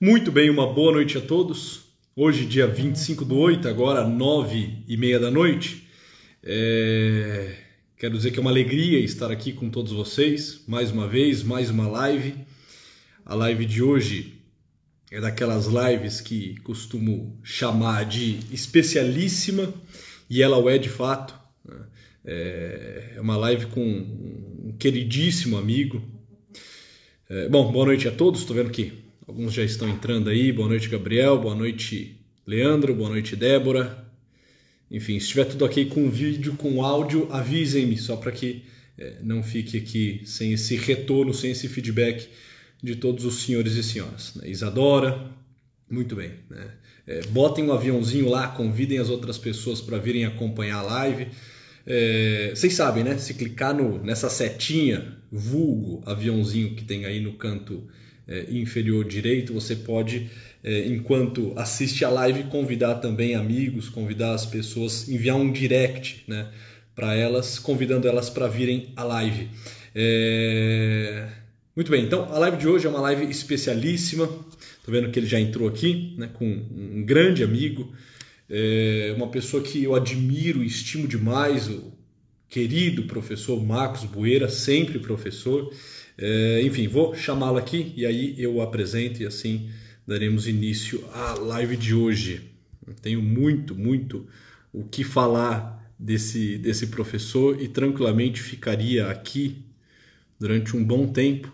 Muito bem, uma boa noite a todos. Hoje, dia 25 do 8, agora 9 e meia da noite. É... Quero dizer que é uma alegria estar aqui com todos vocês, mais uma vez, mais uma live. A live de hoje é daquelas lives que costumo chamar de especialíssima, e ela o é de fato. Né? É uma live com um queridíssimo amigo. É... Bom, boa noite a todos. Estou vendo que Alguns já estão entrando aí. Boa noite, Gabriel. Boa noite, Leandro. Boa noite, Débora. Enfim, se estiver tudo ok com vídeo, com áudio, avisem-me, só para que é, não fique aqui sem esse retorno, sem esse feedback de todos os senhores e senhoras. Né? Isadora, muito bem. Né? É, botem um aviãozinho lá, convidem as outras pessoas para virem acompanhar a live. É, vocês sabem, né? Se clicar no, nessa setinha, vulgo aviãozinho que tem aí no canto é, inferior direito, você pode, é, enquanto assiste a live, convidar também amigos, convidar as pessoas, enviar um direct né, para elas, convidando elas para virem à live. É... Muito bem, então a live de hoje é uma live especialíssima. Estou vendo que ele já entrou aqui né, com um grande amigo, é uma pessoa que eu admiro e estimo demais, o querido professor Marcos Bueira, sempre professor. É, enfim, vou chamá-lo aqui e aí eu apresento e assim daremos início à live de hoje. tenho muito, muito o que falar desse, desse professor e tranquilamente ficaria aqui durante um bom tempo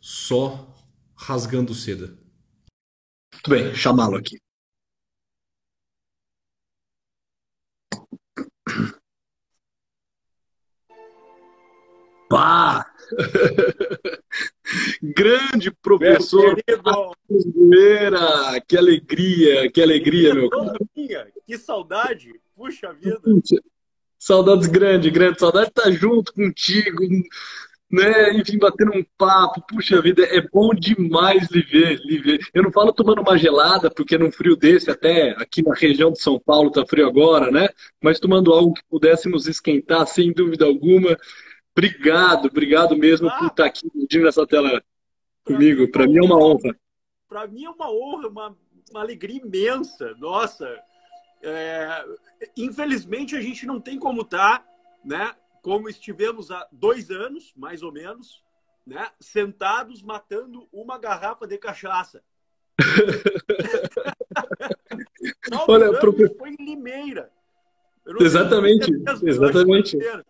só rasgando seda. Muito bem, chamá-lo aqui. Grande professor Moreira! Que alegria, que alegria, meu cara. Que saudade! Puxa vida! Saudades grande, grande. Saudade de estar junto contigo, né? Enfim, batendo um papo. Puxa vida, é bom demais lhe ver, lhe ver. Eu não falo tomando uma gelada, porque num frio desse, até aqui na região de São Paulo tá frio agora, né? Mas tomando algo que pudéssemos esquentar, sem dúvida alguma. Obrigado, obrigado mesmo ah, por estar aqui dividindo essa tela comigo. Para mim é uma honra. Para mim é uma honra, uma, uma alegria imensa. Nossa, é, infelizmente a gente não tem como estar, tá, né? Como estivemos há dois anos, mais ou menos, né? Sentados matando uma garrafa de cachaça. Olha, professor... foi em Limeira. Exatamente, exatamente. Limeira,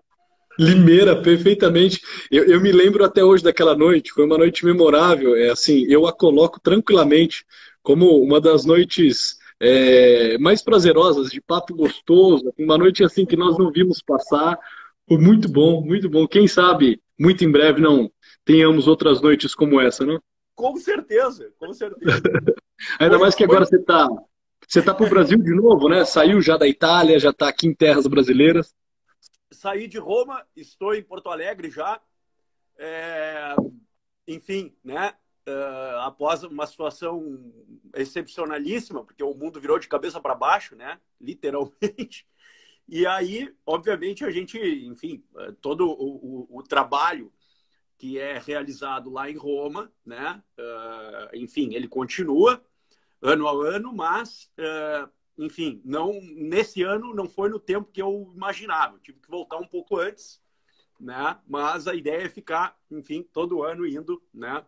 perfeitamente. Eu, eu, me lembro até hoje daquela noite, foi uma noite memorável. É assim, eu a coloco tranquilamente como uma das noites é, mais prazerosas, de papo gostoso, uma noite assim que nós não vimos passar. Foi muito bom, muito bom. Quem sabe, muito em breve não tenhamos outras noites como essa, não? Com certeza, com certeza. Ainda mais que agora você está você tá para o Brasil de novo, né? Saiu já da Itália, já está aqui em terras brasileiras saí de Roma, estou em Porto Alegre já. É, enfim, né? Uh, após uma situação excepcionalíssima, porque o mundo virou de cabeça para baixo, né? Literalmente. E aí, obviamente, a gente, enfim, todo o, o, o trabalho que é realizado lá em Roma, né? Uh, enfim, ele continua ano a ano, mas uh, enfim, não nesse ano não foi no tempo que eu imaginava. Eu tive que voltar um pouco antes, né? Mas a ideia é ficar, enfim, todo ano indo, né?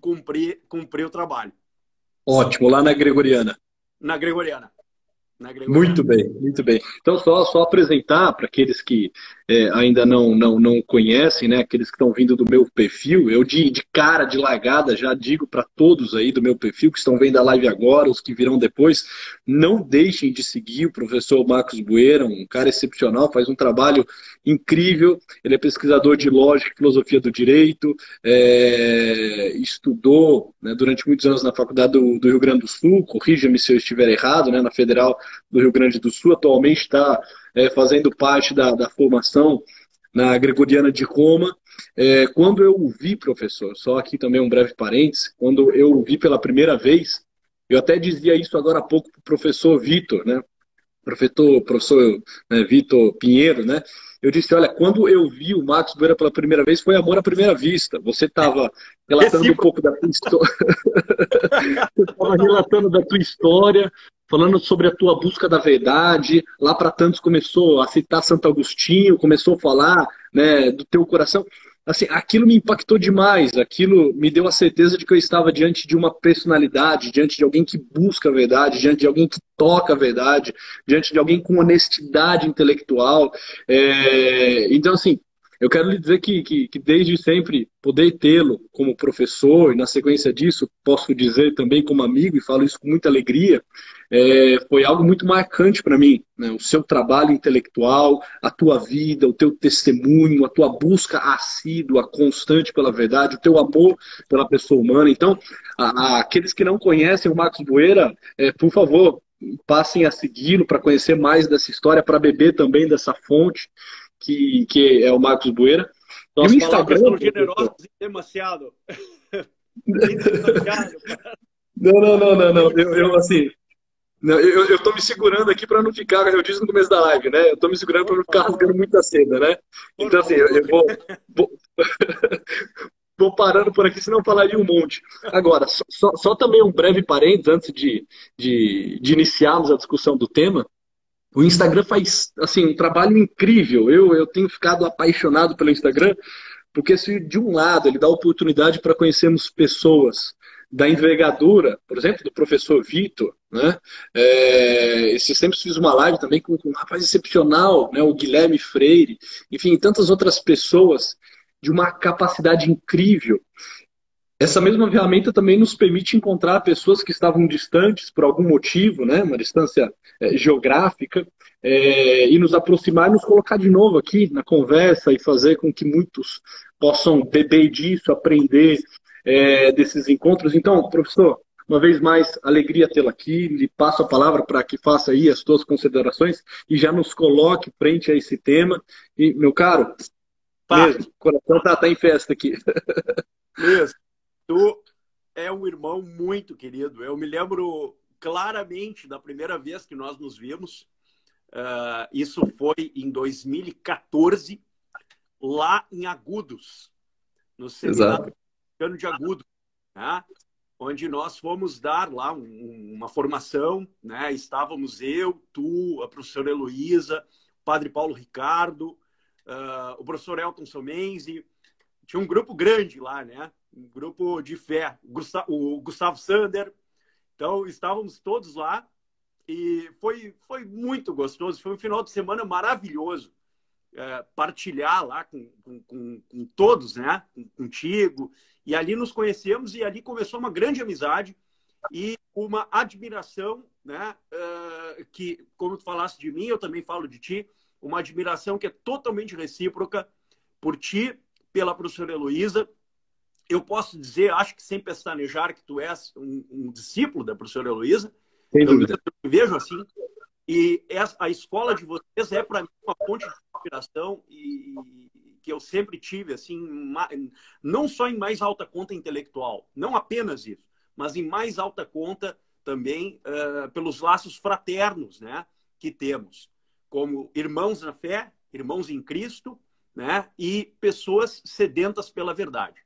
Cumprir, cumprir o trabalho. Ótimo, lá na Gregoriana. Na Gregoriana. Muito bem, muito bem. Então, só, só apresentar para aqueles que é, ainda não, não, não conhecem, né, aqueles que estão vindo do meu perfil, eu de, de cara, de largada, já digo para todos aí do meu perfil que estão vendo a live agora, os que virão depois, não deixem de seguir o professor Marcos Bueira, um cara excepcional, faz um trabalho incrível, ele é pesquisador de lógica e filosofia do direito, é, estudou né, durante muitos anos na Faculdade do, do Rio Grande do Sul, corrija-me se eu estiver errado, né, na Federal do Rio Grande do Sul, atualmente está é, fazendo parte da, da, formação na Gregoriana de Roma. É, quando eu o vi, professor, só aqui também um breve parênteses, quando eu o vi pela primeira vez, eu até dizia isso agora há pouco para o professor Vitor, né? professor, professor né, Vitor Pinheiro, né? Eu disse, olha, quando eu vi o Marcos Boeira pela primeira vez, foi amor à primeira vista. Você estava relatando um pouco da tua história. Você estava relatando da tua história, falando sobre a tua busca da verdade. Lá para tantos começou a citar Santo Agostinho, começou a falar né, do teu coração assim, aquilo me impactou demais, aquilo me deu a certeza de que eu estava diante de uma personalidade, diante de alguém que busca a verdade, diante de alguém que toca a verdade, diante de alguém com honestidade intelectual. É... Então, assim, eu quero lhe dizer que, que, que desde sempre poder tê-lo como professor, e na sequência disso, posso dizer também como amigo, e falo isso com muita alegria, é, foi algo muito marcante para mim. Né? O seu trabalho intelectual, a tua vida, o teu testemunho, a tua busca assídua, constante pela verdade, o teu amor pela pessoa humana. Então, a, a, aqueles que não conhecem o Marcos Boeira, é, por favor, passem a segui-lo para conhecer mais dessa história, para beber também dessa fonte que, que é o Marcos Boeira. e o Instagram. São generosos demasiado. não, não, não, não, não. Eu, eu assim, não, eu, eu tô me segurando aqui para não ficar, eu disse no começo da live, né? Eu tô me segurando para não ficar rasgando muita seda, né? Então, assim, eu, eu vou, vou, vou, parando por aqui, senão eu falaria um monte. Agora, só, só também um breve parênteses antes de, de, de iniciarmos a discussão do tema. O Instagram faz, assim, um trabalho incrível. Eu, eu tenho ficado apaixonado pelo Instagram, porque se de um lado ele dá oportunidade para conhecermos pessoas da envergadura, por exemplo, do professor Vitor, né? É, esses tempos fiz uma live também com, com um rapaz excepcional, né? o Guilherme Freire, enfim, tantas outras pessoas de uma capacidade incrível. Essa mesma ferramenta também nos permite encontrar pessoas que estavam distantes por algum motivo, né? uma distância é, geográfica, é, e nos aproximar e nos colocar de novo aqui na conversa e fazer com que muitos possam beber disso, aprender é, desses encontros. Então, professor, uma vez mais, alegria tê-lo aqui. Lhe passo a palavra para que faça aí as suas considerações e já nos coloque frente a esse tema. E, meu caro, tá. mesmo, o coração tá, tá em festa aqui. Mesmo. Tu é um irmão muito querido. Eu me lembro claramente da primeira vez que nós nos vimos. Uh, isso foi em 2014, lá em Agudos, no seminário de agudo, né? onde nós fomos dar lá um, uma formação, né? Estávamos eu, tu, a professora Heloísa, o padre Paulo Ricardo, uh, o professor Elton Somenzi, tinha um grupo grande lá, né? Um grupo de fé, o Gustavo Sander. Então, estávamos todos lá e foi, foi muito gostoso. Foi um final de semana maravilhoso. É, partilhar lá com, com, com, todos, né? Contigo e ali nos conhecemos e ali começou uma grande amizade e uma admiração, né? Uh, que, como tu falaste de mim, eu também falo de ti, uma admiração que é totalmente recíproca por ti, pela professora Heloísa. Eu posso dizer, acho que sem pestanejar, que tu és um, um discípulo da professora Heloísa. Sem dúvida. Eu, eu vejo assim. E essa, a escola de vocês é, para mim, uma fonte de inspiração e, que eu sempre tive, assim, não só em mais alta conta intelectual, não apenas isso, mas em mais alta conta também uh, pelos laços fraternos, né, que temos, como irmãos na fé, irmãos em Cristo, né, e pessoas sedentas pela verdade.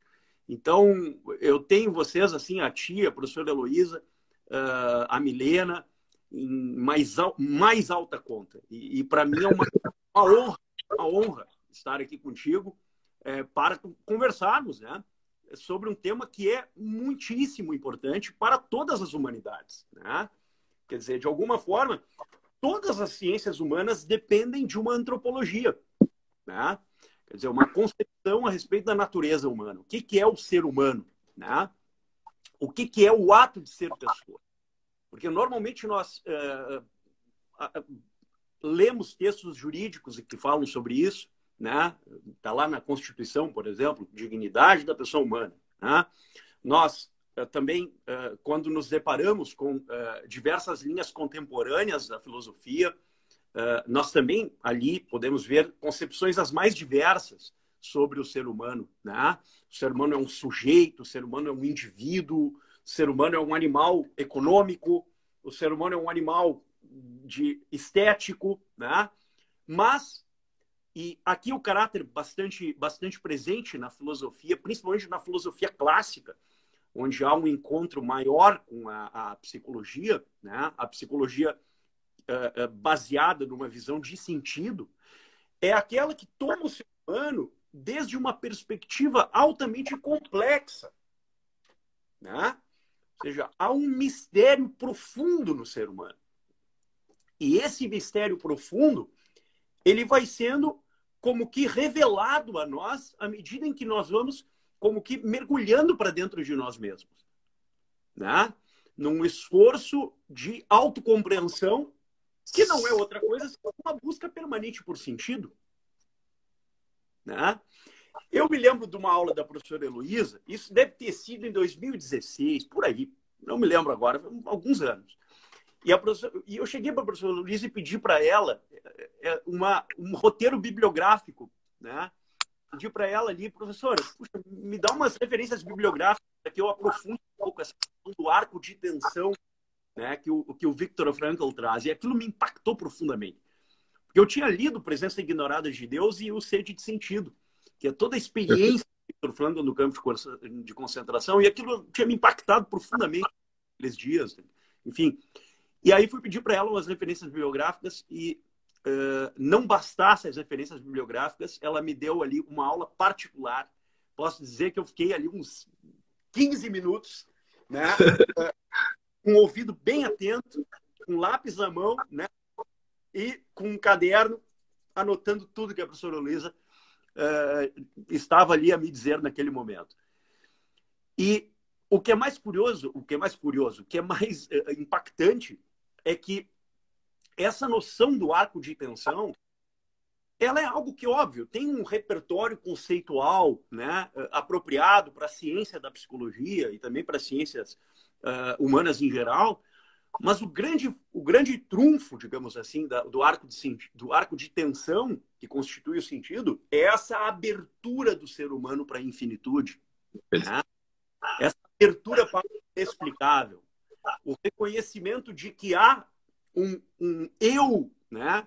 Então, eu tenho vocês, assim, a tia, a professora Heloísa, uh, a Milena, em mais, mais alta conta. E, e para mim é uma, uma honra, uma honra estar aqui contigo é, para conversarmos né, sobre um tema que é muitíssimo importante para todas as humanidades. Né? Quer dizer, de alguma forma, todas as ciências humanas dependem de uma antropologia. Né? Quer dizer, uma concepção a respeito da natureza humana. O que, que é o ser humano? Né? O que, que é o ato de ser pessoa? Porque normalmente nós é, lemos textos jurídicos que falam sobre isso, né? Está lá na Constituição, por exemplo, dignidade da pessoa humana. Né? Nós uh, também, uh, quando nos deparamos com uh, diversas linhas contemporâneas da filosofia, nós também ali podemos ver concepções as mais diversas sobre o ser humano. Né? O ser humano é um sujeito, o ser humano é um indivíduo, o ser humano é um animal econômico, o ser humano é um animal de estético, né? Mas e aqui o caráter bastante bastante presente na filosofia, principalmente na filosofia clássica, onde há um encontro maior com a, a psicologia, né? A psicologia uh, uh, baseada numa visão de sentido é aquela que toma o ser humano desde uma perspectiva altamente complexa, né? Ou seja, há um mistério profundo no ser humano. E esse mistério profundo, ele vai sendo como que revelado a nós à medida em que nós vamos como que mergulhando para dentro de nós mesmos, né? Num esforço de autocompreensão que não é outra coisa senão uma busca permanente por sentido, né? Eu me lembro de uma aula da professora Heloísa, isso deve ter sido em 2016, por aí, não me lembro agora, alguns anos. E, a e eu cheguei para a professora Heloísa e pedi para ela é, é, uma, um roteiro bibliográfico, né? Pedi para ela ali, professora, puxa, me dá umas referências bibliográficas para que eu aprofunde um pouco essa questão do arco de tensão né, que, o, que o Victor Frankl traz. E aquilo me impactou profundamente. Eu tinha lido Presença Ignorada de Deus e o Sede de Sentido que é toda a experiência do Victor Frankl no campo de concentração, e aquilo tinha me impactado profundamente naqueles dias. Enfim, e aí fui pedir para ela umas referências bibliográficas e uh, não bastasse as referências bibliográficas, ela me deu ali uma aula particular. Posso dizer que eu fiquei ali uns 15 minutos, né? com o ouvido bem atento, com lápis na mão, né? E com um caderno, anotando tudo que a professora Luísa uh, estava ali a me dizer naquele momento. E o que é mais curioso, o que é mais curioso, o que é mais uh, impactante é que essa noção do arco de tensão ela é algo que óbvio tem um repertório conceitual né apropriado para a ciência da psicologia e também para as ciências uh, humanas em geral mas o grande, o grande trunfo, digamos assim, da, do, arco de, do arco de tensão que constitui o sentido é essa abertura do ser humano para a infinitude. Né? Essa abertura para o inexplicável. O reconhecimento de que há um, um eu né,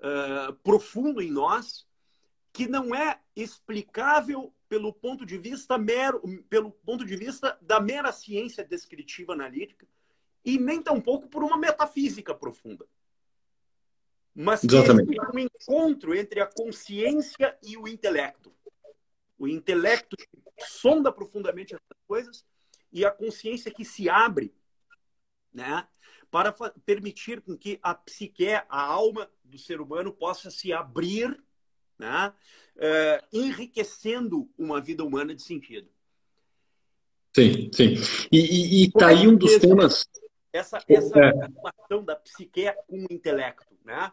uh, profundo em nós que não é explicável pelo ponto de vista mero, pelo ponto de vista da mera ciência descritiva analítica, e nem tampouco por uma metafísica profunda. Mas Exatamente. um encontro entre a consciência e o intelecto. O intelecto que sonda profundamente essas coisas e a consciência que se abre né, para permitir com que a psique, a alma do ser humano possa se abrir, né, uh, enriquecendo uma vida humana de sentido. Sim, sim. E, está aí um dos temas essa, essa é. relação da psique com o intelecto, né?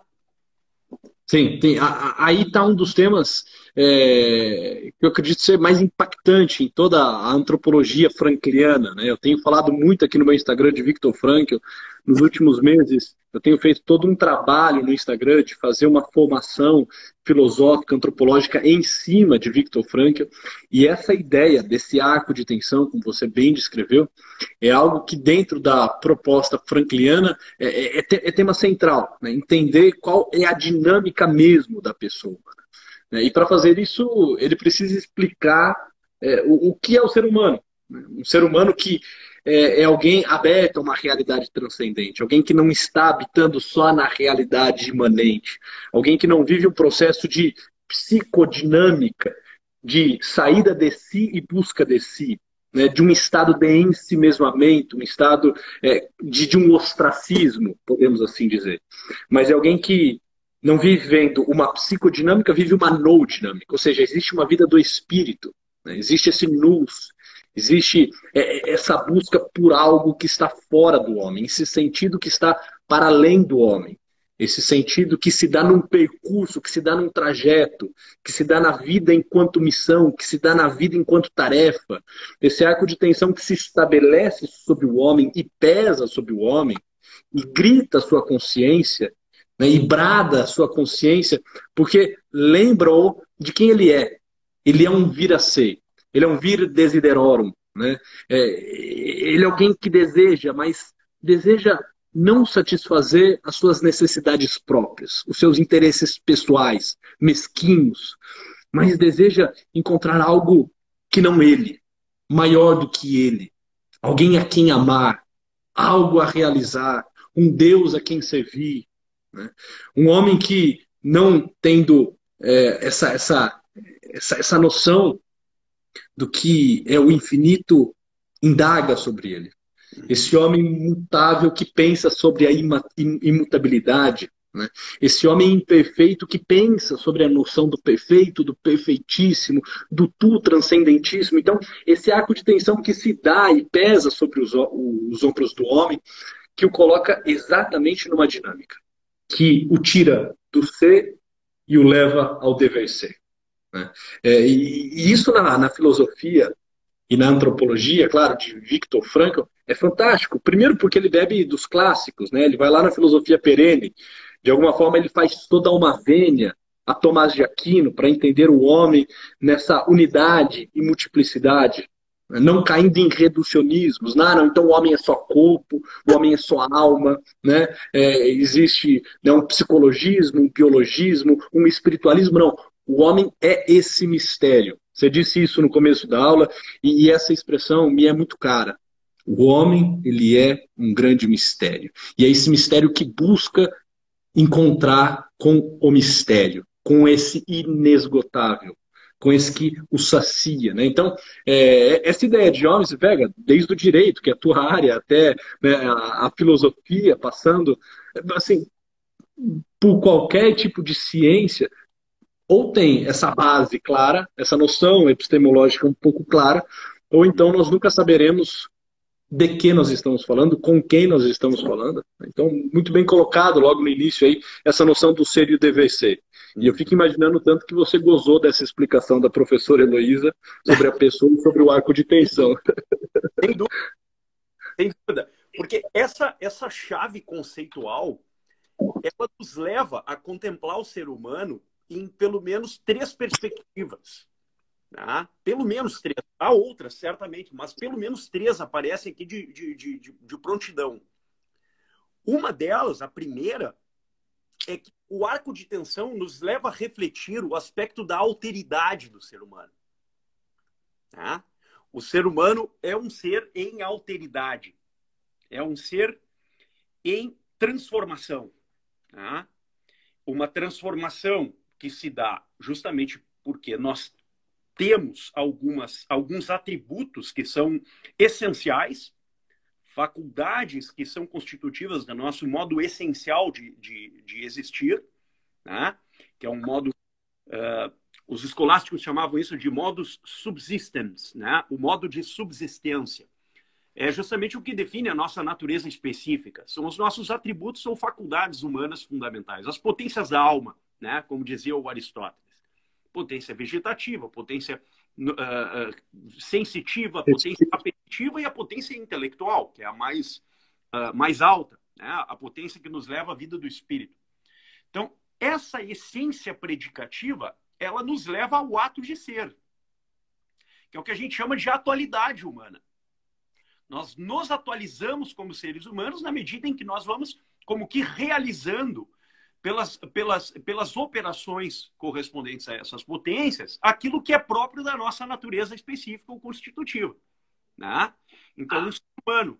Sim, tem, aí está um dos temas é, que eu acredito ser mais impactante em toda a antropologia frankliana. Né? Eu tenho falado muito aqui no meu Instagram de Victor Frankl nos últimos meses. Eu tenho feito todo um trabalho no Instagram de fazer uma formação filosófica, antropológica em cima de Victor Frankl. E essa ideia desse arco de tensão, como você bem descreveu, é algo que dentro da proposta frankliana é, é, é tema central. Né? Entender qual é a dinâmica mesmo da pessoa. Né? E para fazer isso, ele precisa explicar é, o, o, que é o ser humano. Né? Um ser humano que é, é, alguém aberto a uma realidade transcendente, alguém que não está habitando só na realidade imanente, alguém que não vive um processo de psicodinâmica, de saída de si e busca de si, né, de um estado de ensimesmamento, um estado é, de, de um ostracismo, podemos assim dizer. Mas é alguém que não vive vendo uma psicodinâmica, vive uma no dinâmica, ou seja, existe uma vida do espírito, né? existe esse nus, existe é, é, essa busca por algo que está fora do homem, esse sentido que está para além do homem, esse sentido que se dá num percurso, que se dá num trajeto, que se dá na vida enquanto missão, que se dá na vida enquanto tarefa, esse arco de tensão que se estabelece sobre o homem e pesa sobre o homem e grita a sua consciência né, e brada a sua consciência, porque lembra-o de quem ele é. Ele é um vir a ser, ele é um vir desiderorum. Né? É, ele é alguém que deseja, mas deseja não satisfazer as suas necessidades próprias, os seus interesses pessoais, mesquinhos, mas deseja encontrar algo que não ele, maior do que ele, alguém a quem amar, algo a realizar, um Deus a quem servir. Né? Um homem que, não tendo é, essa, essa, essa, essa noção do que é o infinito, indaga sobre ele. Esse homem imutável que pensa sobre a imutabilidade. Né? Esse homem imperfeito que pensa sobre a noção do perfeito, do perfeitíssimo, do tu transcendentíssimo. Então, esse arco de tensão que se dá e pesa sobre os, os ombros do homem, que o coloca exatamente numa dinâmica, que o tira do ser e o leva ao dever ser. Né? É, e, e, isso na, na filosofia e na antropologia, claro, de Viktor Frankl, é fantástico. Primeiro porque ele bebe dos clássicos, né? Ele vai lá na filosofia perene, de alguma forma ele faz toda uma vênia a Tomás de Aquino para entender o homem nessa unidade e multiplicidade, né? não caindo em reducionismos. Não, não, então o homem é só corpo, o homem é só alma, né? É, existe né, um psicologismo, um biologismo, um espiritualismo. Não, o homem é esse mistério. Você disse isso no começo da aula e essa expressão me é muito cara. O homem, ele é um grande mistério. E é esse mistério que busca encontrar com o mistério, com esse inesgotável, com esse que o sacia. Né? Então, é, essa ideia de homem se pega desde o direito, que é a tua área, até né, a, a filosofia, passando assim, por qualquer tipo de ciência, ou tem essa base clara, essa noção epistemológica um pouco clara, ou então nós nunca saberemos de que nós estamos falando, com quem nós estamos falando. Então, muito bem colocado logo no início aí, essa noção do ser e o dever ser. E eu fico imaginando tanto que você gozou dessa explicação da professora Heloísa sobre a pessoa e sobre o arco de tensão. Sem dúvida. Sem dúvida. Porque essa, essa chave conceitual, ela nos leva a contemplar o ser humano em pelo menos três perspectivas. Tá? Pelo menos três. Há outras, certamente, mas pelo menos três aparecem aqui de, de, de, de prontidão. Uma delas, a primeira, é que o arco de tensão nos leva a refletir o aspecto da alteridade do ser humano. Tá? O ser humano é um ser em alteridade. É um ser em transformação. Tá? Uma transformação que se dá justamente porque nós temos algumas, alguns atributos que são essenciais, faculdades que são constitutivas do nosso modo essencial de, de, de existir, né? que é um modo. Uh, os escolásticos chamavam isso de modus subsistens, né? o modo de subsistência. É justamente o que define a nossa natureza específica. São os nossos atributos ou faculdades humanas fundamentais, as potências da alma, né? como dizia o Aristóteles. Potência vegetativa, potência uh, uh, sensitiva, potência apetitiva e a potência intelectual, que é a mais, uh, mais alta, né? a potência que nos leva à vida do espírito. Então, essa essência predicativa, ela nos leva ao ato de ser, que é o que a gente chama de atualidade humana. Nós nos atualizamos como seres humanos na medida em que nós vamos como que realizando pelas, pelas, pelas operações correspondentes a essas potências, aquilo que é próprio da nossa natureza específica ou constitutiva. Né? Então, um ser humano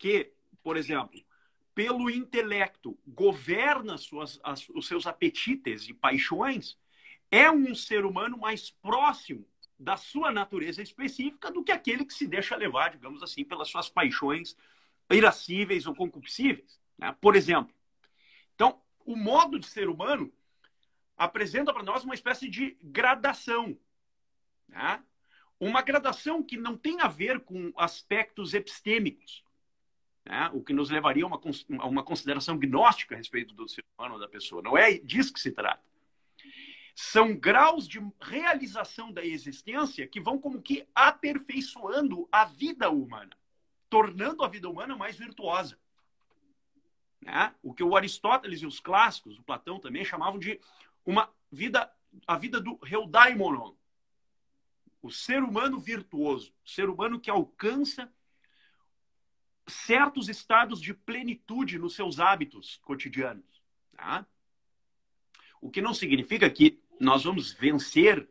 que, por exemplo, pelo intelecto governa suas, as, os seus apetites e paixões, é um ser humano mais próximo da sua natureza específica do que aquele que se deixa levar, digamos assim, pelas suas paixões irascíveis ou concupiscíveis. Né? Por exemplo, o modo de ser humano apresenta para nós uma espécie de gradação. Né? Uma gradação que não tem a ver com aspectos epistêmicos, né? o que nos levaria a uma, a uma consideração gnóstica a respeito do ser humano ou da pessoa. Não é disso que se trata. São graus de realização da existência que vão como que aperfeiçoando a vida humana, tornando a vida humana mais virtuosa. Né? O que o Aristóteles e os clássicos, o Platão também, chamavam de uma vida, a vida do Heudaimonon, o ser humano virtuoso, o ser humano que alcança certos estados de plenitude nos seus hábitos cotidianos. Tá? O que não significa que nós vamos vencer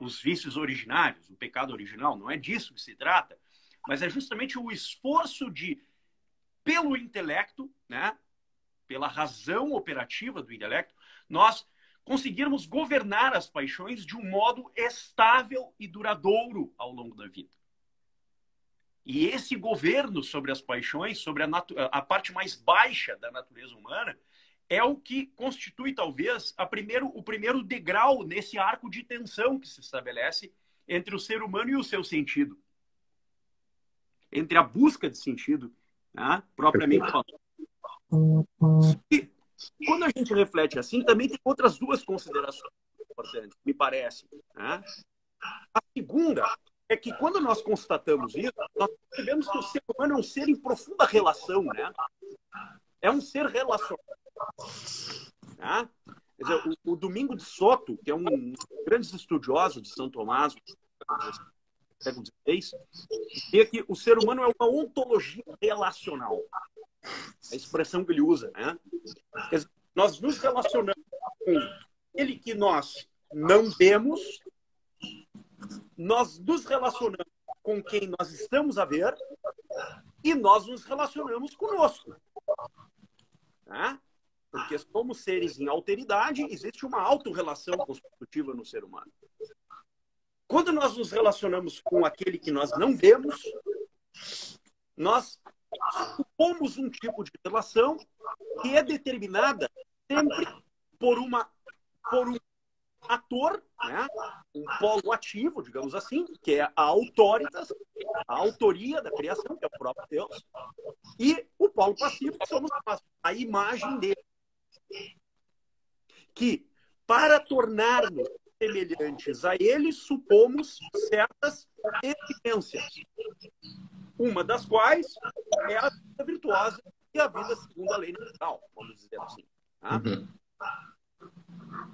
os vícios originários, o pecado original, não é disso que se trata, mas é justamente o esforço de, pelo intelecto, né, pela razão operativa do intelecto, nós conseguirmos governar as paixões de um modo estável e duradouro ao longo da vida. E esse governo sobre as paixões, sobre a, a parte mais baixa da natureza humana, é o que constitui, talvez, a primeiro, o primeiro degrau nesse arco de tensão que se estabelece entre o ser humano e o seu sentido. Entre a busca de sentido, né, propriamente falando. E, quando a gente reflete assim, também tem outras duas considerações importantes, me parece. Né? A segunda é que quando nós constatamos isso, nós percebemos que o ser humano é um ser em profunda relação, né? É um ser relacional. Tá? Quer dizer, o, o Domingo de Soto, que é um dos grandes estudiosos de São Tomás, século XVI, dizia que o ser humano é uma ontologia relacional. A expressão que ele usa, né? Nós nos relacionamos com ele que nós não vemos, nós nos relacionamos com quem nós estamos a ver e nós nos relacionamos conosco. Tá? Porque somos seres em alteridade, existe uma autorrelação constitutiva no ser humano. Quando nós nos relacionamos com aquele que nós não vemos, nós supomos um tipo de relação que é determinada sempre por uma por um ator, né? um polo ativo, digamos assim, que é a autoritas, a autoria da criação, que é o próprio Deus, e o polo passivo, que somos a imagem dele. Que, para tornar-nos semelhantes a ele, supomos certas evidências. Uma das quais é a vida virtuosa e a vida segundo a lei natural, vamos dizer assim. Tá? Uhum.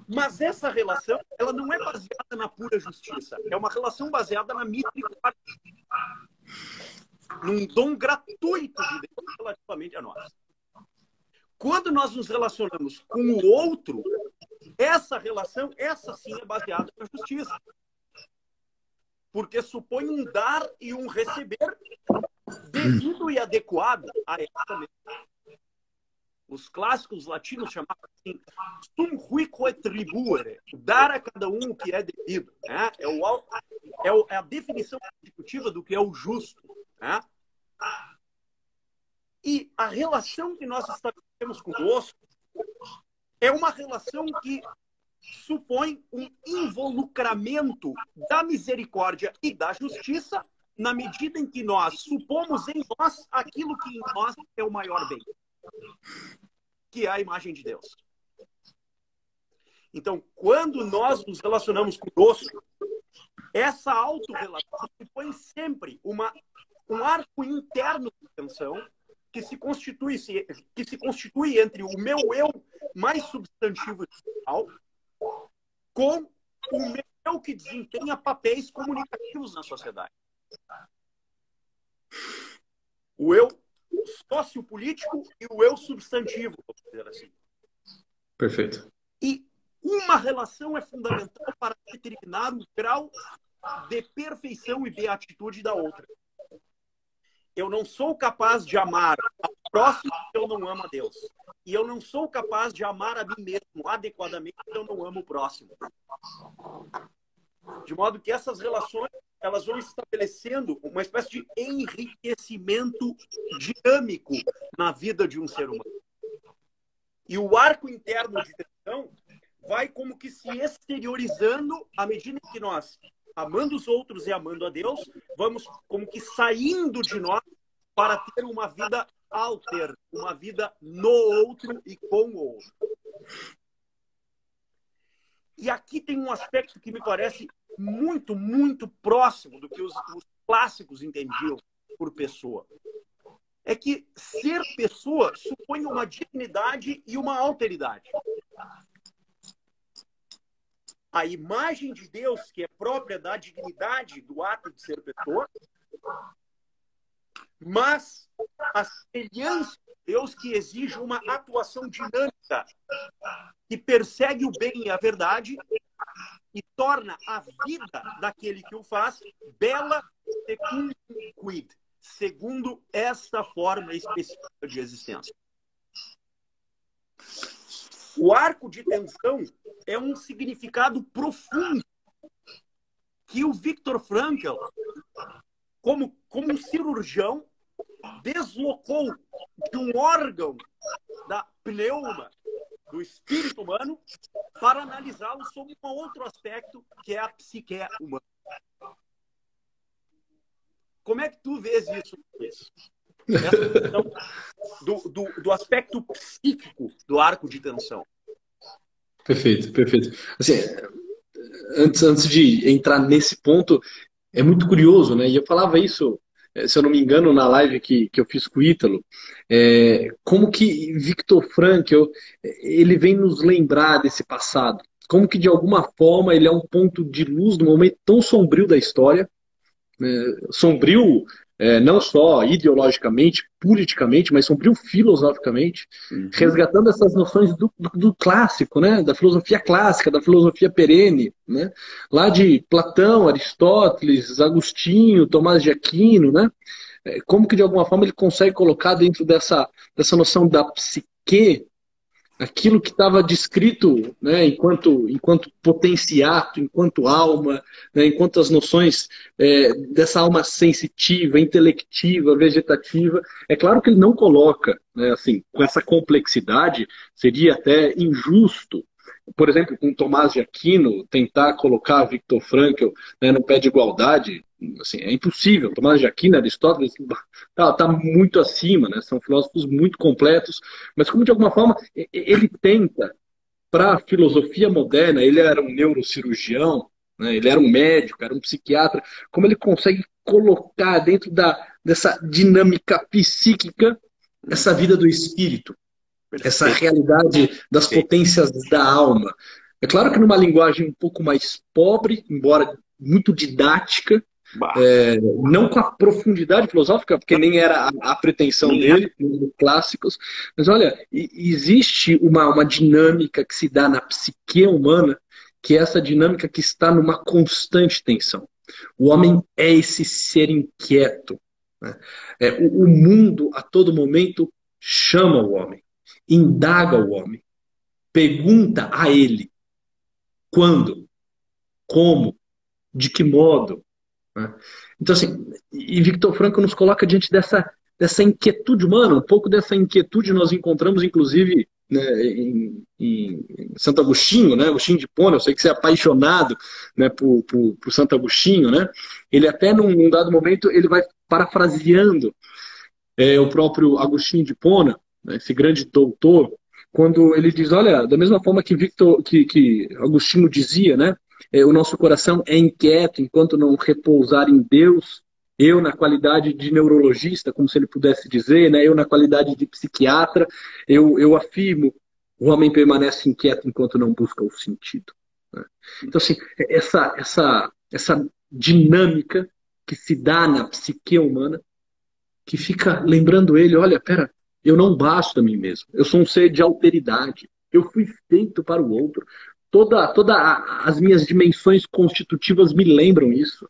Mas essa relação, ela não é baseada na pura justiça. É uma relação baseada na misericórdia. Num dom gratuito de Deus relativamente a nós. Quando nós nos relacionamos com o outro, essa relação, essa sim é baseada na justiça. Porque supõe um dar e um receber devido e adequado a essa os clássicos latinos chamavam assim, sum ruique et tribure, dar a cada um o que é devido. Né? É, o, é, o, é a definição constitutiva do que é o justo. Né? E a relação que nós estabelecemos conosco é uma relação que supõe um involucramento da misericórdia e da justiça na medida em que nós supomos em nós aquilo que em nós é o maior bem que é a imagem de Deus. Então, quando nós nos relacionamos conosco, essa autorrelação supõe sempre uma, um arco interno de tensão que se constitui que se constitui entre o meu eu mais substantivo espiritual com o meu eu que desempenha papéis comunicativos na sociedade. O eu sócio político e o eu substantivo, vamos dizer assim. Perfeito. E uma relação é fundamental para determinar o grau de perfeição e beatitude da outra. Eu não sou capaz de amar ao próximo se eu não amo a Deus. E eu não sou capaz de amar a mim mesmo adequadamente se eu não amo o próximo. De modo que essas relações elas vão estabelecendo uma espécie de enriquecimento dinâmico na vida de um ser humano. E o arco interno de tensão vai como que se exteriorizando à medida que nós, amando os outros e amando a Deus, vamos como que saindo de nós para ter uma vida alter, uma vida no outro e com o outro. E aqui tem um aspecto que me parece muito, muito próximo do que os, os clássicos entendiam por pessoa. É que ser pessoa supõe uma dignidade e uma alteridade. A imagem de Deus, que é própria da dignidade do ato de ser pessoa, mas a semelhança de Deus que exige uma atuação dinâmica, que persegue o bem e a verdade e torna a vida daquele que o faz bela segundo quid, segundo esta forma específica de existência. O arco de tensão é um significado profundo que o Viktor Frankl, como, como um cirurgião, deslocou de um órgão da pneuma do espírito humano para analisá-lo sob um outro aspecto, que é a psique humana. Como é que tu vês isso, Luiz? do, do, do, aspecto psíquico do arco de tensão. Perfeito, perfeito. Assim, antes, antes de entrar nesse ponto, é muito curioso, né? E eu falava isso, eh, se eu não me engano, na live que, que eu fiz com o Ítalo, é, como que Victor Frankl, ele vem nos lembrar desse passado. Como que, de alguma forma, ele é um ponto de luz num momento tão sombrio da história, né? sombrio é, não só ideologicamente, politicamente, mas sombrio filosoficamente, uhum. resgatando essas noções do, do, do, clássico, né? da filosofia clássica, da filosofia perene, né? lá de Platão, Aristóteles, Agostinho, Tomás de Aquino, né? É, como que de alguma forma ele consegue colocar dentro dessa, dessa noção da psique aquilo que estava descrito né, enquanto, enquanto potenciato, enquanto alma, né, enquanto as noções é, dessa alma sensitiva, intelectiva, vegetativa. É claro que ele não coloca, né, assim, com essa complexidade, seria até injusto por exemplo, com Tomás de Aquino, tentar colocar Victor Frankl né, no pé de igualdade, assim, é impossível. Tomás de Aquino, Aristóteles, está tá muito acima, né? são filósofos muito completos, mas como de alguma forma ele tenta, para a filosofia moderna, ele era um neurocirurgião, né? ele era um médico, era um psiquiatra, como ele consegue colocar dentro da, dessa dinâmica psíquica essa vida do espírito, essa realidade das potências da alma. É claro que numa linguagem um pouco mais pobre, embora muito didática, é, não com a profundidade filosófica, porque nem era a, a pretensão dele, nos clássicos, mas olha, existe uma, uma dinâmica que se dá na psique humana, que é essa dinâmica que está numa constante tensão. O homem é esse ser inquieto. Né? É, o, o mundo, a todo momento, chama o homem indaga o homem, pergunta a ele quando, como, de que modo. Né? Então, assim, e Victor Franco nos coloca diante dessa, dessa inquietude humana, um pouco dessa inquietude nós encontramos, inclusive, né, em, em, Santo Agostinho, né, Agostinho de Pona, eu sei que você é apaixonado né, por, por, por Santo Agostinho, né, ele até num, num dado momento, ele vai parafraseando é, o próprio Agostinho de Pona, né, esse grande doutor, quando ele diz, olha, da mesma forma que Victor, que, que Agostinho dizia, né, é, o nosso coração é inquieto enquanto não repousar em Deus. Eu na qualidade de neurologista, como se ele pudesse dizer, né, eu na qualidade de psiquiatra, eu, eu afirmo, o homem permanece inquieto enquanto não busca o sentido. Né? Então assim, essa essa essa dinâmica que se dá na psique humana, que fica lembrando ele, olha, pera, eu não basto a mim mesmo. Eu sou um ser de alteridade. Eu fui feito para o outro. Toda, toda as minhas dimensões constitutivas me lembram isso.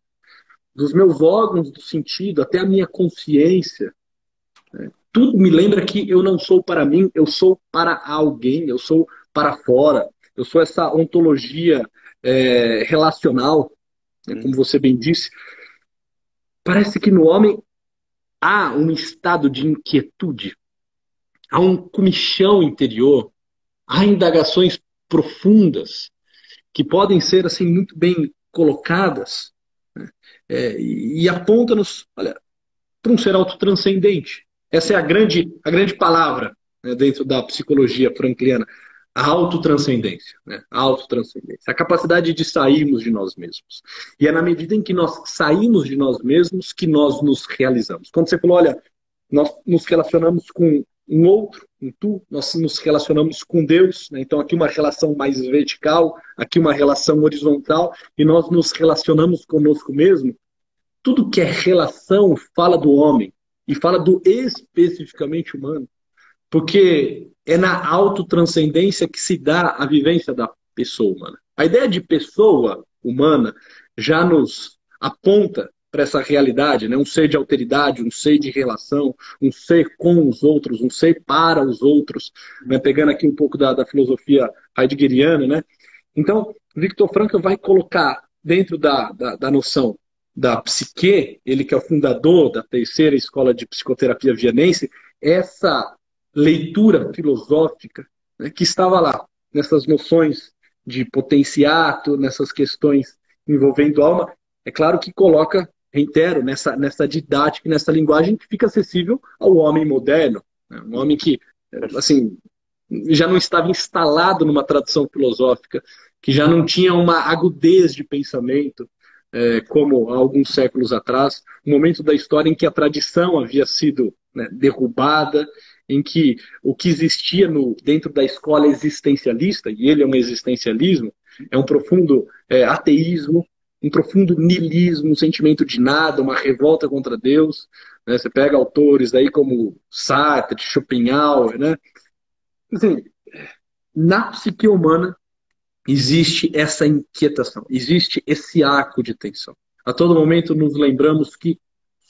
Dos meus órgãos do sentido, até a minha consciência. Né? Tudo me lembra que eu não sou para mim, eu sou para alguém, eu sou para fora. Eu sou essa ontologia é, relacional, né? como você bem disse. Parece que no homem há um estado de inquietude há um comichão interior, há indagações profundas que podem ser assim muito bem colocadas né? é, e, aponta-nos para um ser autotranscendente. Essa é a grande, a grande palavra né, dentro da psicologia frankliana. A autotranscendência, né? a autotranscendência, a capacidade de sairmos de nós mesmos. E é na medida em que nós saímos de nós mesmos que nós nos realizamos. Quando você falou, olha, nós nos relacionamos com um outro, um tu, nós nos relacionamos com Deus, né? então aqui uma relação mais vertical, aqui uma relação horizontal, e nós nos relacionamos conosco mesmo. Tudo que é relação fala do homem, e fala do especificamente humano, porque é na autotranscendência que se dá a vivência da pessoa humana. A ideia de pessoa humana já nos aponta para essa realidade, né? um ser de alteridade, um ser de relação, um ser com os outros, um ser para os outros, né? pegando aqui um pouco da, da filosofia heideggeriana. Né? Então, Victor Frankl vai colocar dentro da, da, da noção da psique, ele que é o fundador da terceira escola de psicoterapia vianense, essa leitura filosófica né, que estava lá, nessas noções de potenciato, nessas questões envolvendo alma, é claro que coloca reitero, nessa, nessa didática, nessa linguagem que fica acessível ao homem moderno. Né? Um homem que, assim, já não estava instalado numa tradição filosófica, que já não tinha uma agudez de pensamento, é, como há alguns séculos atrás, um momento da história em que a tradição havia sido né, derrubada, em que o que existia no, dentro da escola existencialista, e ele é um existencialismo, é um profundo é, ateísmo, um profundo niilismo, um sentimento de nada, uma revolta contra Deus. Né? Você pega autores daí como Sartre, Schopenhauer, né? Assim, na psique humana existe essa inquietação, existe esse arco de tensão. A todo momento nos lembramos que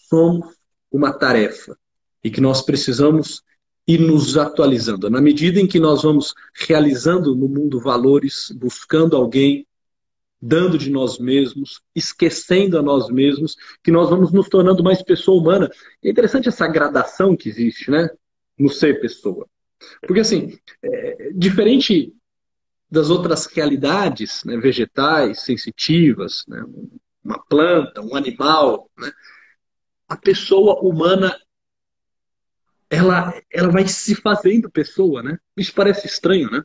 somos uma tarefa e que nós precisamos ir nos atualizando. Na medida em que nós vamos realizando no mundo valores, buscando alguém, dando de nós mesmos, esquecendo a nós mesmos, que nós vamos nos tornando mais pessoa humana. É interessante essa gradação que existe, né? No ser pessoa. Porque, assim, é, diferente das outras realidades né, vegetais, sensitivas, né, uma planta, um animal, né, a pessoa humana ela, ela vai se fazendo pessoa, né? Isso parece estranho, né?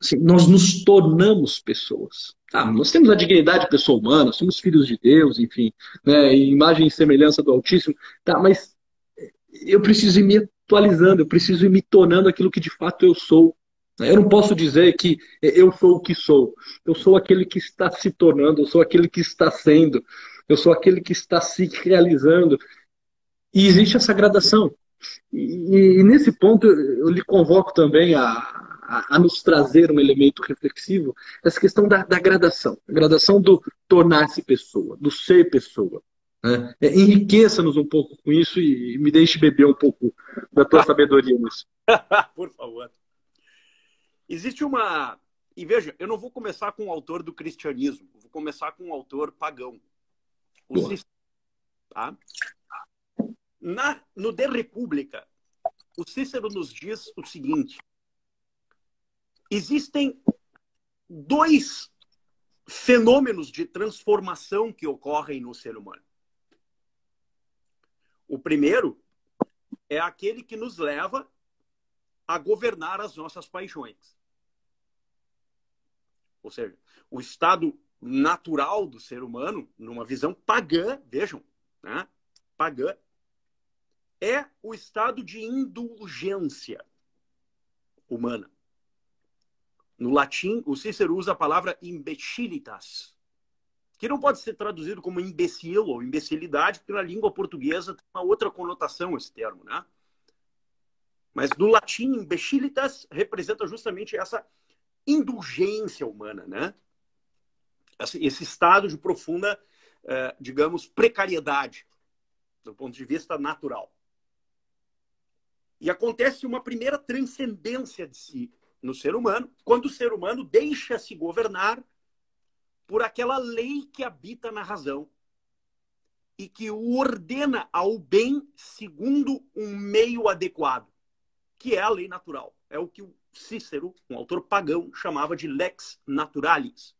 Assim, nós nos tornamos pessoas. Ah, nós temos a dignidade de pessoa humana, somos filhos de Deus, enfim, né, imagem e semelhança do Altíssimo. Tá, mas eu preciso ir me atualizando, eu preciso ir me tornando aquilo que de fato eu sou. Eu não posso dizer que eu sou o que sou. Eu sou aquele que está se tornando, eu sou aquele que está sendo, eu sou aquele que está se realizando. E existe essa gradação. E, e nesse ponto eu lhe convoco também a, a, a, nos trazer um elemento reflexivo, essa questão da, da gradação, a gradação do tornar-se pessoa, do ser pessoa. Né? É, Enriqueça-nos um pouco com isso e, e me deixe beber um pouco da tua sabedoria nisso. Por favor. Existe uma. E veja, eu não vou começar com o autor do cristianismo, vou começar com o autor pagão. O tá? Na, no De República, o Cícero nos diz o seguinte: existem dois fenômenos de transformação que ocorrem no ser humano. O primeiro é aquele que nos leva a governar as nossas paixões. Ou seja, o estado natural do ser humano, numa visão pagã, vejam, né? pagã, é o estado de indulgência humana. No latim, o Cícero usa a palavra imbecilitas, que não pode ser traduzido como imbecil ou imbecilidade, porque na língua portuguesa tem uma outra conotação esse termo, né? Mas no latim, imbecilitas representa justamente essa indulgência humana, né? Esse estado de profunda, eh, digamos, precariedade, do ponto de vista natural. E acontece uma primeira transcendência de si no ser humano, quando o ser humano deixa se governar por aquela lei que habita na razão e que o ordena ao bem segundo um meio adequado, que é a lei natural. É o que o Cícero, um autor pagão, chamava de lex naturalis.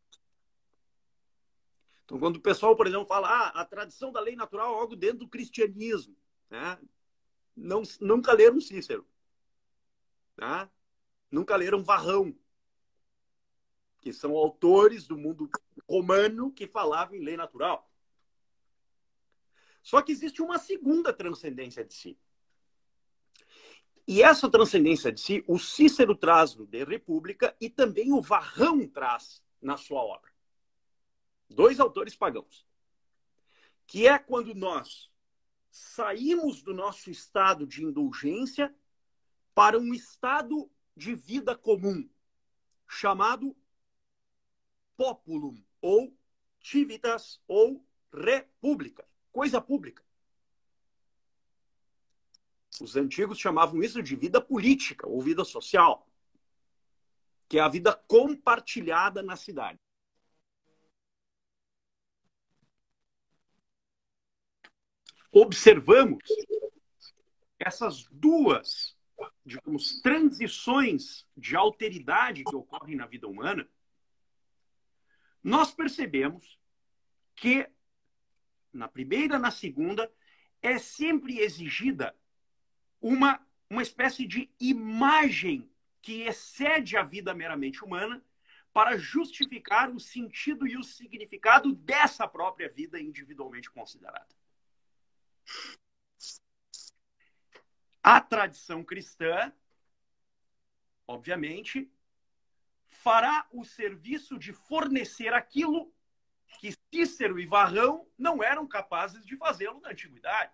Então, quando o pessoal, por exemplo, fala ah, a tradição da lei natural é algo dentro do cristianismo, né? Não, nunca leram Cícero. Tá? Nunca leram Varrão, que são autores do mundo romano que falavam em lei natural. Só que existe uma segunda transcendência de si. E essa transcendência de si, o Cícero traz no De República e também o Varrão traz na sua obra. Dois autores pagãos. Que é quando nós saímos do nosso estado de indulgência para um estado de vida comum, chamado populum, ou civitas, ou república, coisa pública. Os antigos chamavam isso de vida política ou vida social, que é a vida compartilhada na cidade. Observamos essas duas, digamos, transições de alteridade que ocorrem na vida humana, nós percebemos que na primeira, na segunda, é sempre exigida uma, uma espécie de imagem que excede a vida meramente humana para justificar o sentido e o significado dessa própria vida individualmente considerada. A tradição cristã, obviamente, fará o serviço de fornecer aquilo que Cícero e Varrão não eram capazes de fazê-lo na antiguidade.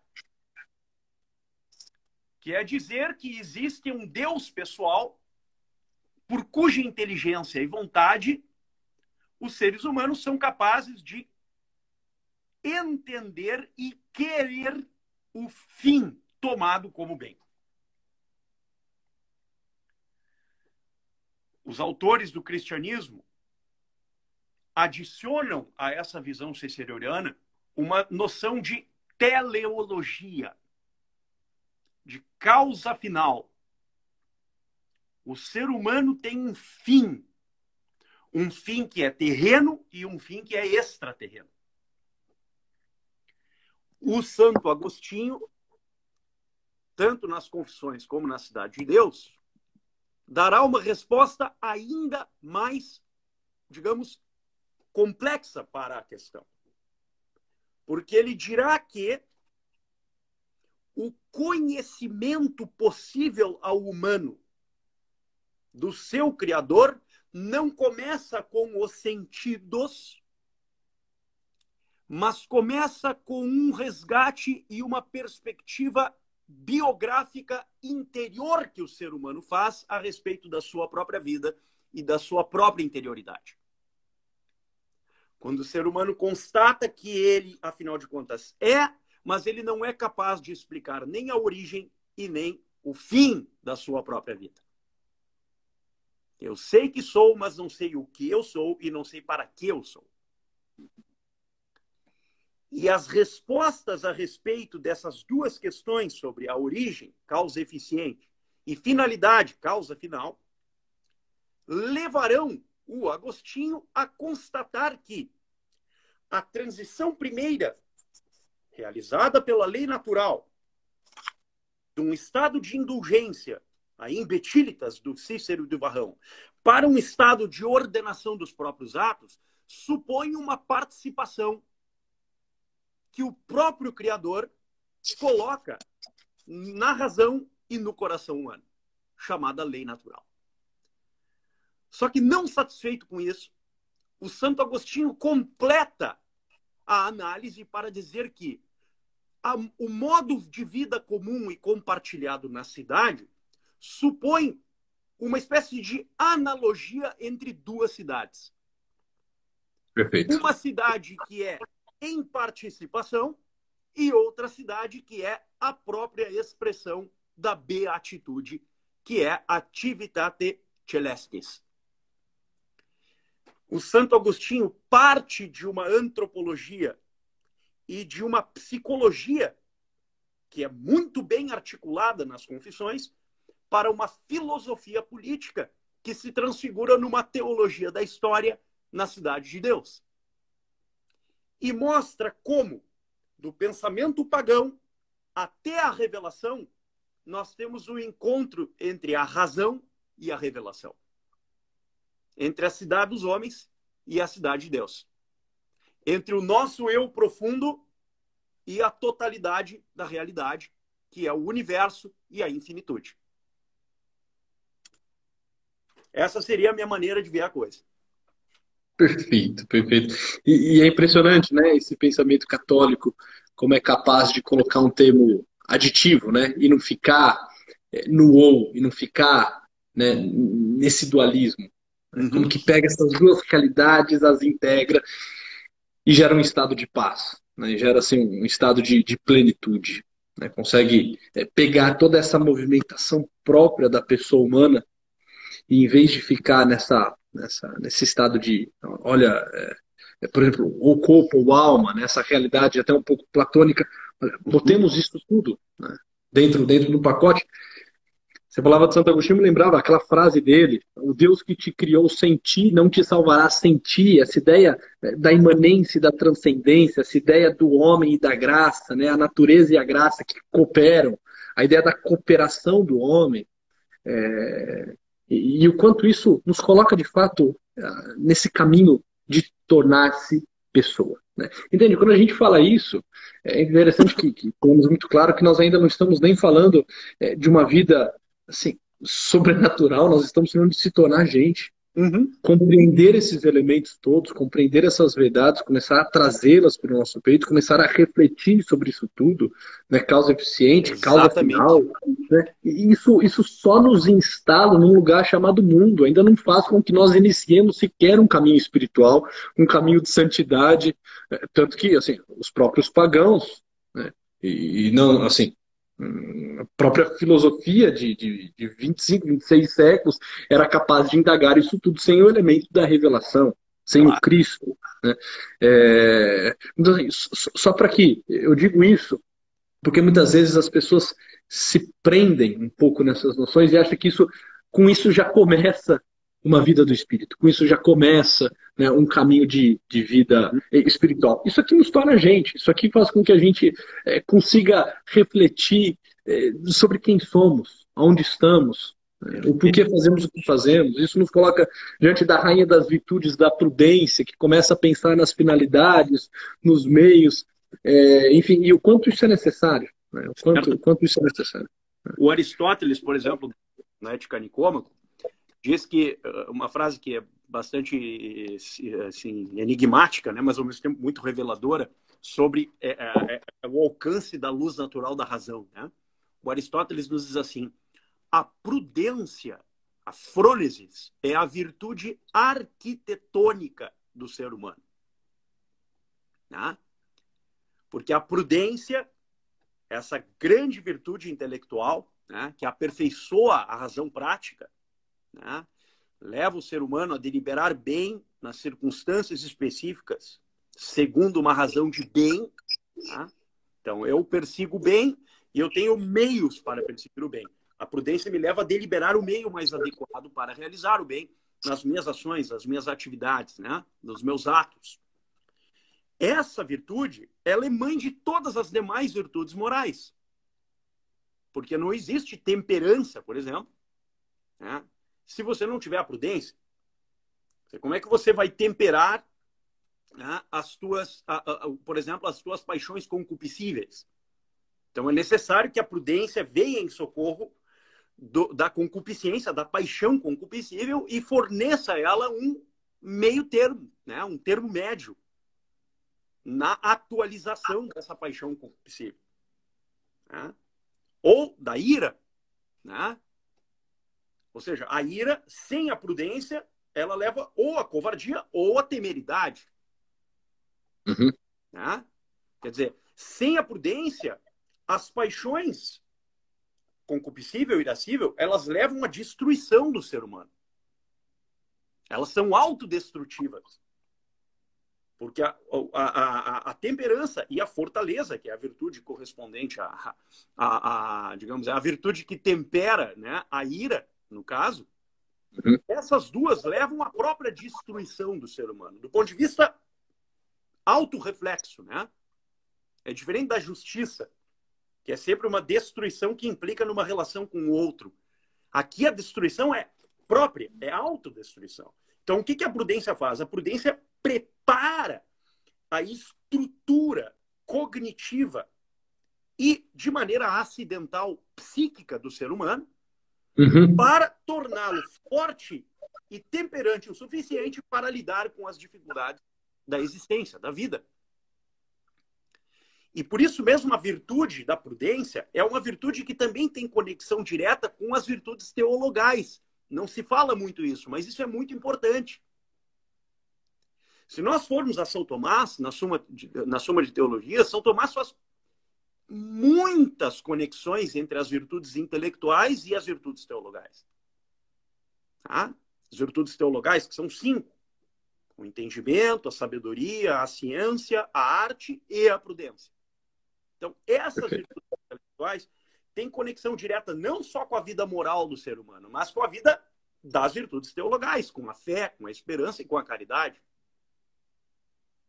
Que é dizer que existe um Deus pessoal por cuja inteligência e vontade os seres humanos são capazes de entender e querer o fim tomado como bem. Os autores do cristianismo adicionam a essa visão ciceroriana uma noção de teleologia, de causa final. O ser humano tem um fim, um fim que é terreno e um fim que é extraterreno. O Santo Agostinho, tanto nas Confissões como na Cidade de Deus, dará uma resposta ainda mais, digamos, complexa para a questão. Porque ele dirá que o conhecimento possível ao humano do seu Criador não começa com os sentidos, mas começa com um resgate e uma perspectiva biográfica interior que o ser humano faz a respeito da sua própria vida e da sua própria interioridade. Quando o ser humano constata que ele, afinal de contas, é, mas ele não é capaz de explicar nem a origem e nem o fim da sua própria vida. Eu sei que sou, mas não sei o que eu sou e não sei para que eu sou. E as respostas a respeito dessas duas questões sobre a origem, causa eficiente, e finalidade, causa final, levarão o Agostinho a constatar que a transição primeira, realizada pela lei natural, de um estado de indulgência, a imbetilitas do Cícero de Varrão, para um estado de ordenação dos próprios atos, supõe uma participação que o próprio Criador coloca na razão e no coração humano, chamada lei natural. Só que não satisfeito com isso, o Santo Agostinho completa a análise para dizer que a, o modo de vida comum e compartilhado na cidade supõe uma espécie de analogia entre duas cidades. Perfeito. Uma cidade que é em participação e outra cidade que é a própria expressão da beatitude, que é ativitate celestis. O Santo Agostinho parte de uma antropologia e de uma psicologia que é muito bem articulada nas confissões para uma filosofia política que se transfigura numa teologia da história na cidade de Deus. E mostra como, do pensamento pagão até a revelação, nós temos o um encontro entre a razão e a revelação entre a cidade dos homens e a cidade de Deus. Entre o nosso eu profundo e a totalidade da realidade, que é o universo e a infinitude. Essa seria a minha maneira de ver a coisa. Perfeito, perfeito. E, e, é impressionante, né, esse pensamento católico como é capaz de colocar um termo aditivo, né? E não ficar é, no ou, e não ficar né, nesse dualismo. Uhum. Como que pega essas duas realidades, as integra e gera um estado de paz, né? gera assim, um estado de, de plenitude. Né? Consegue é, pegar toda essa movimentação própria da pessoa humana e em vez de ficar nessa, nessa nesse estado de, olha, é, é, por exemplo, o corpo, ou alma, né? realidade até um pouco platônica, botemos isso tudo né? dentro, dentro do pacote você falava de Santo Agostinho, me lembrava aquela frase dele: o Deus que te criou sem ti não te salvará sem ti. Essa ideia né, da imanência e da transcendência, essa ideia do homem e da graça, né? a natureza e a graça que cooperam, a ideia da cooperação do homem. É... E, e, o quanto isso nos coloca de fato ah, nesse caminho de tornar-se pessoa. Né? Entende? Quando a gente fala isso, é interessante que, que temos muito claro que nós ainda não estamos nem falando é, de uma vida assim, sobrenatural, nós estamos falando de se tornar gente. Uhum. Compreender esses elementos todos, compreender essas verdades, começar a trazê-las para o nosso peito, começar a refletir sobre isso tudo, né? causa eficiente, Exatamente. causa final. Né? Isso, isso só nos instala num lugar chamado mundo, ainda não faz com que nós iniciemos sequer um caminho espiritual, um caminho de santidade, né? tanto que assim, os próprios pagãos, né? e, e não assim, a própria filosofia de, de, de 25, 26 séculos era capaz de indagar isso tudo sem o elemento da revelação, sem o Cristo. Né? É, então, assim, só para que eu digo isso, porque muitas vezes as pessoas se prendem um pouco nessas noções e acham que isso, com isso já começa uma vida do espírito. Com isso já começa né, um caminho de, de vida espiritual. Isso aqui nos torna gente, isso aqui faz com que a gente é, consiga refletir é, sobre quem somos, aonde estamos, né, o porquê fazemos o que fazemos. Isso nos coloca diante da rainha das virtudes da prudência, que começa a pensar nas finalidades, nos meios, é, enfim, e o quanto isso é necessário. Né, o, quanto, o quanto isso é necessário. O Aristóteles, por exemplo, na Ética Nicômaco, diz que eh, uma frase que é bastante assim, enigmática, né, mas ao mesmo tempo muito reveladora sobre é, é, é, o alcance da luz natural da razão. Né? O Aristóteles nos diz assim: a prudência, a frônesis, é a virtude arquitetônica do ser humano. Né? Porque a prudência, essa grande virtude intelectual, né, que aperfeiçoa a razão prática, né? leva o ser humano a deliberar bem nas circunstâncias específicas, segundo uma razão de bem. Tá? Então, eu persigo o bem e eu tenho meios para perseguir o bem. A prudência me leva a deliberar o meio mais adequado para realizar o bem nas minhas ações, nas minhas atividades, né? nos meus atos. Essa virtude, ela é mãe de todas as demais virtudes morais. Porque não existe temperança, por exemplo, né? Se você não tiver a prudência, como é que você vai temperar né, as tuas, a, a, por exemplo, as tuas paixões concupiscíveis? Então é necessário que a prudência venha em socorro do, da concupiscência, da paixão concupiscível e forneça a ela um meio termo, né, um termo médio na atualização dessa paixão concupiscível. Né? Ou da ira, né? Ou seja, a ira sem a prudência, ela leva ou a covardia ou a temeridade. Uhum. Né? Quer dizer, sem a prudência, as paixões concupiscível e irascível, elas levam à destruição do ser humano. Elas são autodestrutivas. Porque a, a, a, a, temperança e a fortaleza, que é a virtude correspondente a, a, a digamos, é a virtude que tempera né, a ira, no caso, uhum. essas duas levam à própria destruição do ser humano, do ponto de vista autorreflexo, né? É diferente da justiça, que é sempre uma destruição que implica numa relação com o outro. Aqui a destruição é própria, é autodestruição. Então, o que, que a prudência faz? A prudência prepara a estrutura cognitiva e, de maneira acidental, psíquica do ser humano uhum. para torná-lo forte e temperante o suficiente para lidar com as dificuldades da existência, da vida. E por isso mesmo a virtude da prudência é uma virtude que também tem conexão direta com as virtudes teologais. Não se fala muito isso, mas isso é muito importante. Se nós formos a São Tomás, na Suma de, na suma de Teologia, São Tomás faz muitas conexões entre as virtudes intelectuais e as virtudes teologais. Tá? As virtudes teologais, que são cinco: o entendimento, a sabedoria, a ciência, a arte e a prudência. Então, essas virtudes intelectuais têm conexão direta não só com a vida moral do ser humano, mas com a vida das virtudes teologais, com a fé, com a esperança e com a caridade.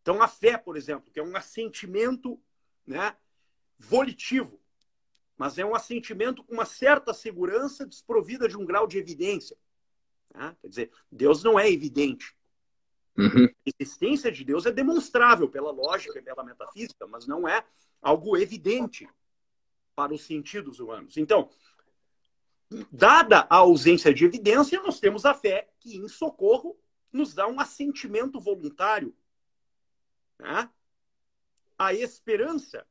Então, a fé, por exemplo, que é um assentimento né, volitivo, mas é um assentimento com uma certa segurança desprovida de um grau de evidência. Né? Quer dizer, Deus não é evidente. Uhum. A existência de Deus é demonstrável pela lógica e pela metafísica, mas não é algo evidente para os sentidos humanos. Então, dada a ausência de evidência, nós temos a fé que, em socorro, nos dá um assentimento voluntário. Né? A esperança,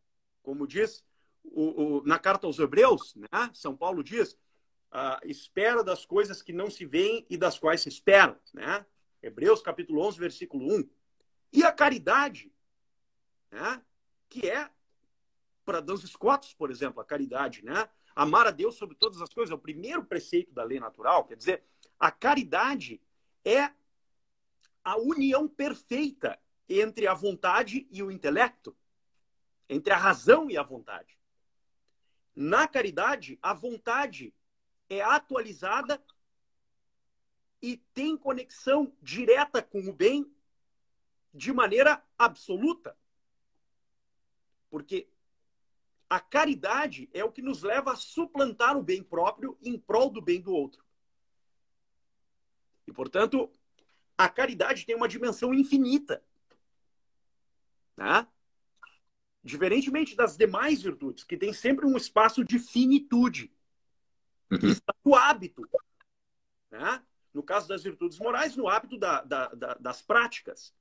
como diz o, o, na carta aos Hebreus, né? São Paulo diz, a espera das coisas que não se veem e das quais se esperam. Né? Hebreus capítulo 11, versículo 1. E a caridade, né? que é para Dan Scott, por exemplo, a caridade, né? Amar a Deus sobre todas as coisas é o primeiro preceito da lei natural. Quer dizer, a caridade é a união perfeita entre a vontade e o intelecto, entre a razão e a vontade. Na caridade, a vontade é atualizada e tem conexão direta com o bem de maneira absoluta. Porque a caridade é o que nos leva a suplantar o bem próprio em prol do bem do outro. E, portanto, a caridade tem uma dimensão infinita. Né? Diferentemente das demais virtudes, que tem sempre um espaço de finitude, uhum. está no hábito. Né? No caso das virtudes morais, no hábito da, da, da, das práticas,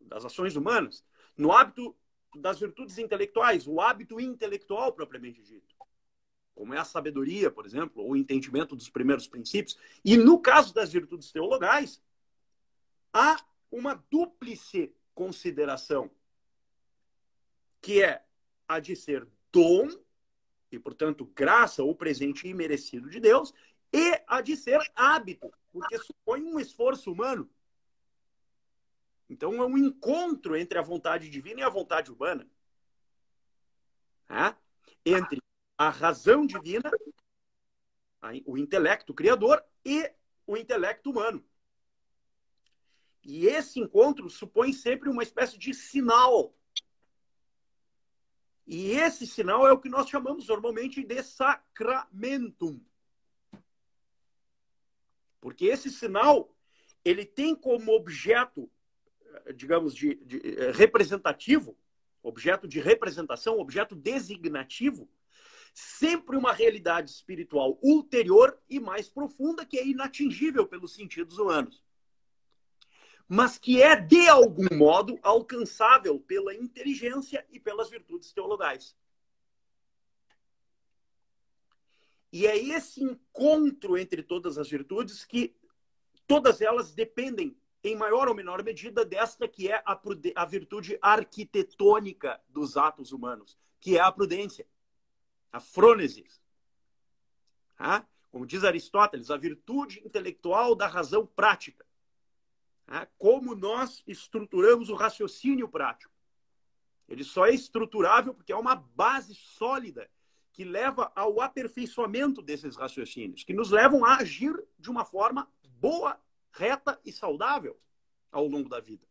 das ações humanas. No hábito das virtudes intelectuais, o hábito intelectual propriamente dito, como é a sabedoria, por exemplo, ou o entendimento dos primeiros princípios. E no caso das virtudes teologais, há uma dúplice consideração, que é a de ser dom, e portanto graça ou presente imerecido de Deus, e a de ser hábito, porque supõe um esforço humano. Então é um encontro entre a vontade divina e a vontade humana. Né? Entre a razão divina, o intelecto criador e o intelecto humano. E esse encontro supõe sempre uma espécie de sinal. E esse sinal é o que nós chamamos normalmente de sacramentum. Porque esse sinal, ele tem como objeto digamos, de, de eh, representativo, objeto de representação, objeto designativo, sempre uma realidade espiritual ulterior e mais profunda que é inatingível pelos sentidos humanos, mas que é de algum modo alcançável pela inteligência e pelas virtudes teologais. E é esse encontro entre todas as virtudes que todas elas dependem em maior ou menor medida, desta que é a, a virtude arquitetônica dos atos humanos, que é a prudência, a frônesis. Ah? Como diz Aristóteles, a virtude intelectual da razão prática. Ah? Como nós estruturamos o raciocínio prático. Ele só é estruturável porque é uma base sólida que leva ao aperfeiçoamento desses raciocínios, que nos levam a agir de uma forma boa reta e saudável ao longo da vida.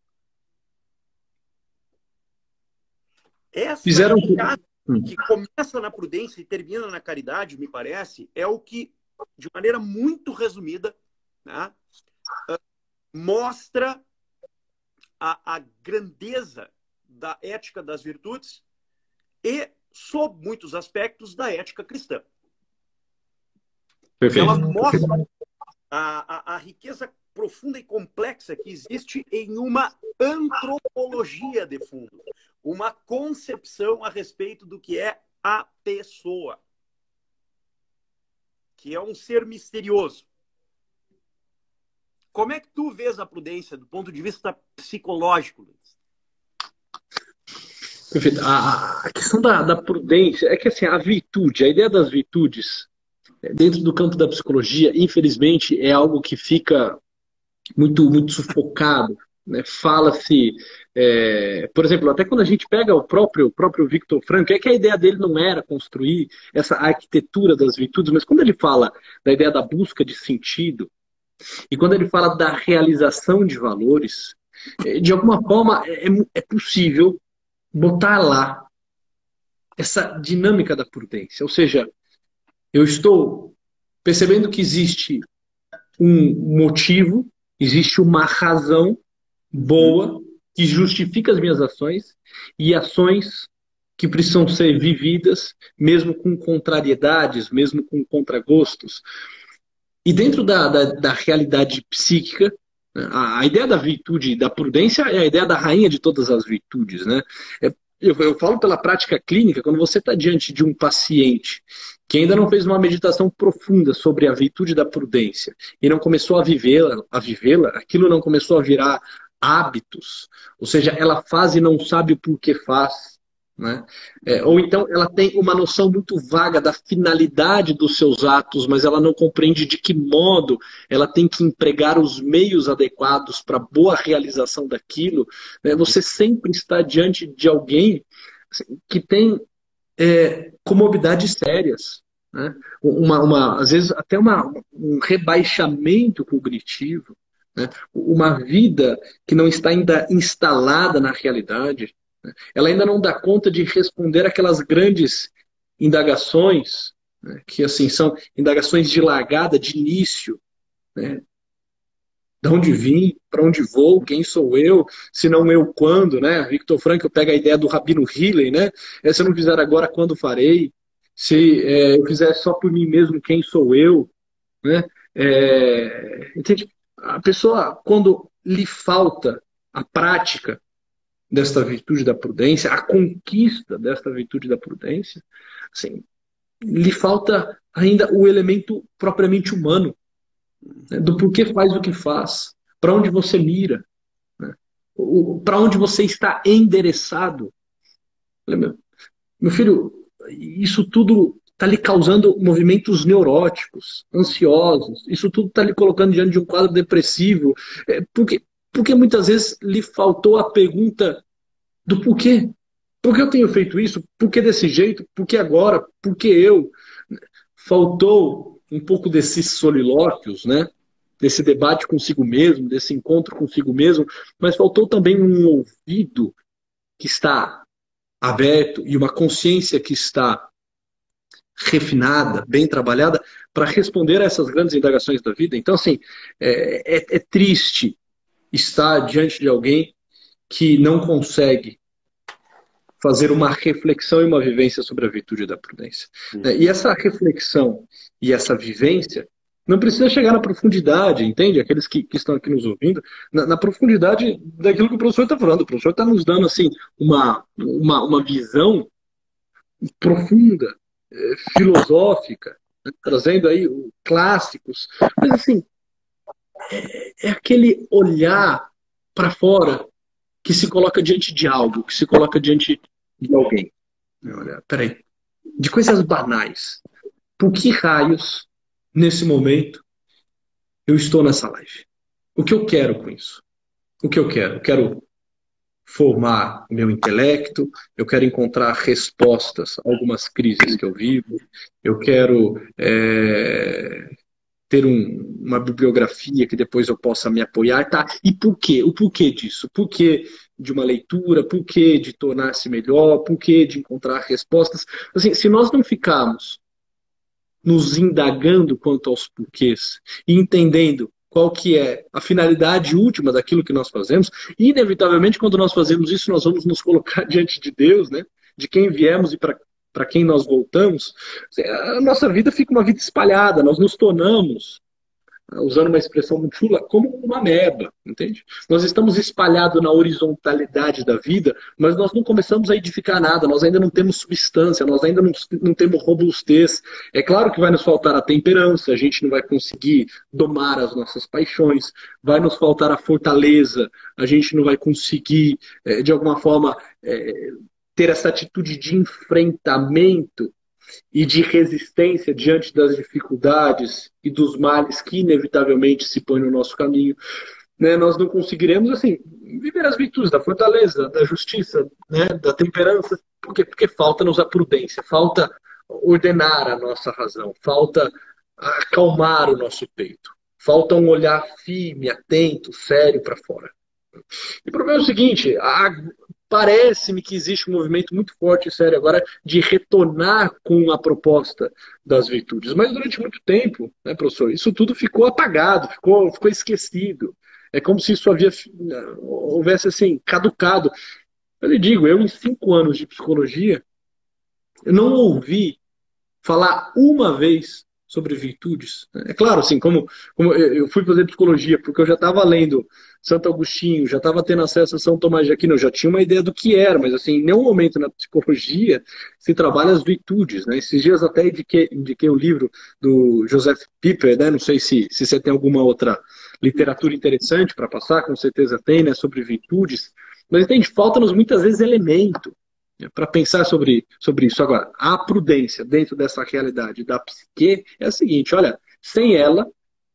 Essa Fizeram... que começa na prudência e termina na caridade, me parece, é o que, de maneira muito resumida, né, mostra a, a grandeza da ética das virtudes e, sob muitos aspectos, da ética cristã. Perfeito. Ela mostra a, a, a riqueza profunda e complexa que existe em uma antropologia de fundo. uma concepção a respeito do que é a pessoa, que é um ser misterioso. Como é que tu vês a prudência do ponto de vista psicológico, Luiz? Perfeito. A, questão da, da, prudência é que assim, a virtude, a ideia das virtudes, é, dentro do campo da psicologia, infelizmente, é algo que fica muito, muito sufocado. Né? Fala-se, é, por exemplo, até quando a gente pega o próprio, o próprio Victor Frankl, é que a ideia dele não era construir essa arquitetura das virtudes, mas quando ele fala da ideia da busca de sentido, e quando ele fala da realização de valores, é, de alguma forma é, é possível botar lá essa dinâmica da prudência. Ou seja, eu estou percebendo que existe um motivo, existe uma razão boa que justifica as minhas ações e ações que precisam ser vividas, mesmo com contrariedades, mesmo com contragostos. E dentro da, da, da realidade psíquica, a, a, ideia da virtude da prudência é a ideia da rainha de todas as virtudes. Né? É, eu, eu falo pela prática clínica, quando você está diante de um paciente que ainda não fez uma meditação profunda sobre a virtude da prudência e não começou a vivê-la, a vivê-la, aquilo não começou a virar hábitos, ou seja, ela faz e não sabe por que faz, né? É, ou então ela tem uma noção muito vaga da finalidade dos seus atos, mas ela não compreende de que modo ela tem que empregar os meios adequados para boa realização daquilo. Né? Você sempre está diante de alguém assim, que tem é, comorbidades sérias. Né? Uma, uma, às vezes até uma, um rebaixamento cognitivo. Né? Uma vida que não está ainda instalada na realidade. Né? Ela ainda não dá conta de responder aquelas grandes indagações, né? que assim são indagações de largada, de início. Né? De onde vim, para onde vou, quem sou eu, se não eu, quando, né? Victor Frankl pega a ideia do Rabino Hillel, né? É, se eu não fizer agora, quando farei? Se é, eu fizer só por mim mesmo, quem sou eu? Né? É, entende? A pessoa, quando lhe falta a prática desta virtude da prudência, a conquista desta virtude da prudência, assim, lhe falta ainda o elemento propriamente humano, né, do porquê faz o que faz, para onde você mira, né, para onde você está endereçado. Meu, filho, isso tudo está lhe causando movimentos neuróticos, ansiosos. Isso tudo está lhe colocando diante de um quadro depressivo. É, porque, porque muitas vezes lhe faltou a pergunta do porquê. Por que eu tenho feito isso? Por que desse jeito? Por que agora? Por que eu? Faltou um pouco desses solilóquios, né? desse debate consigo mesmo, desse encontro consigo mesmo, mas faltou também um ouvido que está aberto e uma consciência que está refinada, bem trabalhada, para responder a essas grandes indagações da vida. Então, assim, é, é, é triste estar diante de alguém que não consegue fazer uma reflexão e uma vivência sobre a virtude da prudência. E essa reflexão e essa vivência não precisa chegar na profundidade, entende? Aqueles que, que estão aqui nos ouvindo, na, na, profundidade daquilo que o professor está falando. O professor está nos dando assim uma, uma, uma visão profunda filosófica, né? trazendo aí clássicos, mas assim, é, é aquele olhar para fora que se coloca diante de algo, que se coloca diante de alguém. Olha, peraí, de coisas banais. Por que raios, nesse momento, eu estou nessa live? O que eu quero com isso? O que eu quero? Eu quero formar meu intelecto, eu quero encontrar respostas a algumas crises que eu vivo, eu quero é, ter um, uma bibliografia que depois eu possa me apoiar, tá? E por quê? O porquê disso? Por que de uma leitura? Por que de tornar-se melhor? Por que de encontrar respostas? Assim, se nós não ficarmos nos indagando quanto aos porquês e entendendo qual que é a finalidade última daquilo que nós fazemos. Inevitavelmente, quando nós fazemos isso, nós vamos nos colocar diante de Deus, né? de quem viemos e para quem nós voltamos. A nossa vida fica uma vida espalhada, nós nos tornamos usando uma expressão muito chula, como uma meba, entende? Nós estamos espalhados na horizontalidade da vida, mas nós não começamos a edificar nada, nós ainda não temos substância, nós ainda não, não temos robustez. É claro que vai nos faltar a temperança, a gente não vai conseguir domar as nossas paixões, vai nos faltar a fortaleza, a gente não vai conseguir, é, de alguma forma, é, ter essa atitude de enfrentamento e de resistência diante das dificuldades e dos males que inevitavelmente se põem no nosso caminho, né, nós não conseguiremos assim viver as virtudes da fortaleza, da justiça, né, da temperança, porque porque falta-nos a prudência, falta ordenar a nossa razão, falta acalmar o nosso peito, falta um olhar firme, atento, sério para fora. E o problema é o seguinte: a, parece-me que existe um movimento muito forte e sério agora de retornar com a proposta das virtudes. Mas durante muito tempo, né, professor, isso tudo ficou apagado, ficou, ficou esquecido. É como se isso havia houvesse assim, caducado. Eu lhe digo, eu em cinco anos de psicologia, eu não ouvi falar uma vez sobre virtudes. É claro, assim, como, como eu fui fazer psicologia, porque eu já estava lendo Santo Agostinho, já estava tendo acesso a São Tomás de Aquino, eu já tinha uma ideia do que era, mas assim, em nenhum momento na psicologia se trabalha as virtudes. Né? Esses dias até indiquei, indiquei o livro do Joseph Piper, né? não sei se, se você tem alguma outra literatura interessante para passar, com certeza tem, né? sobre virtudes, mas entende, falta-nos muitas vezes elemento né? Para pensar sobre, sobre isso. Agora, a prudência dentro dessa realidade da psique é a seguinte: olha, sem ela,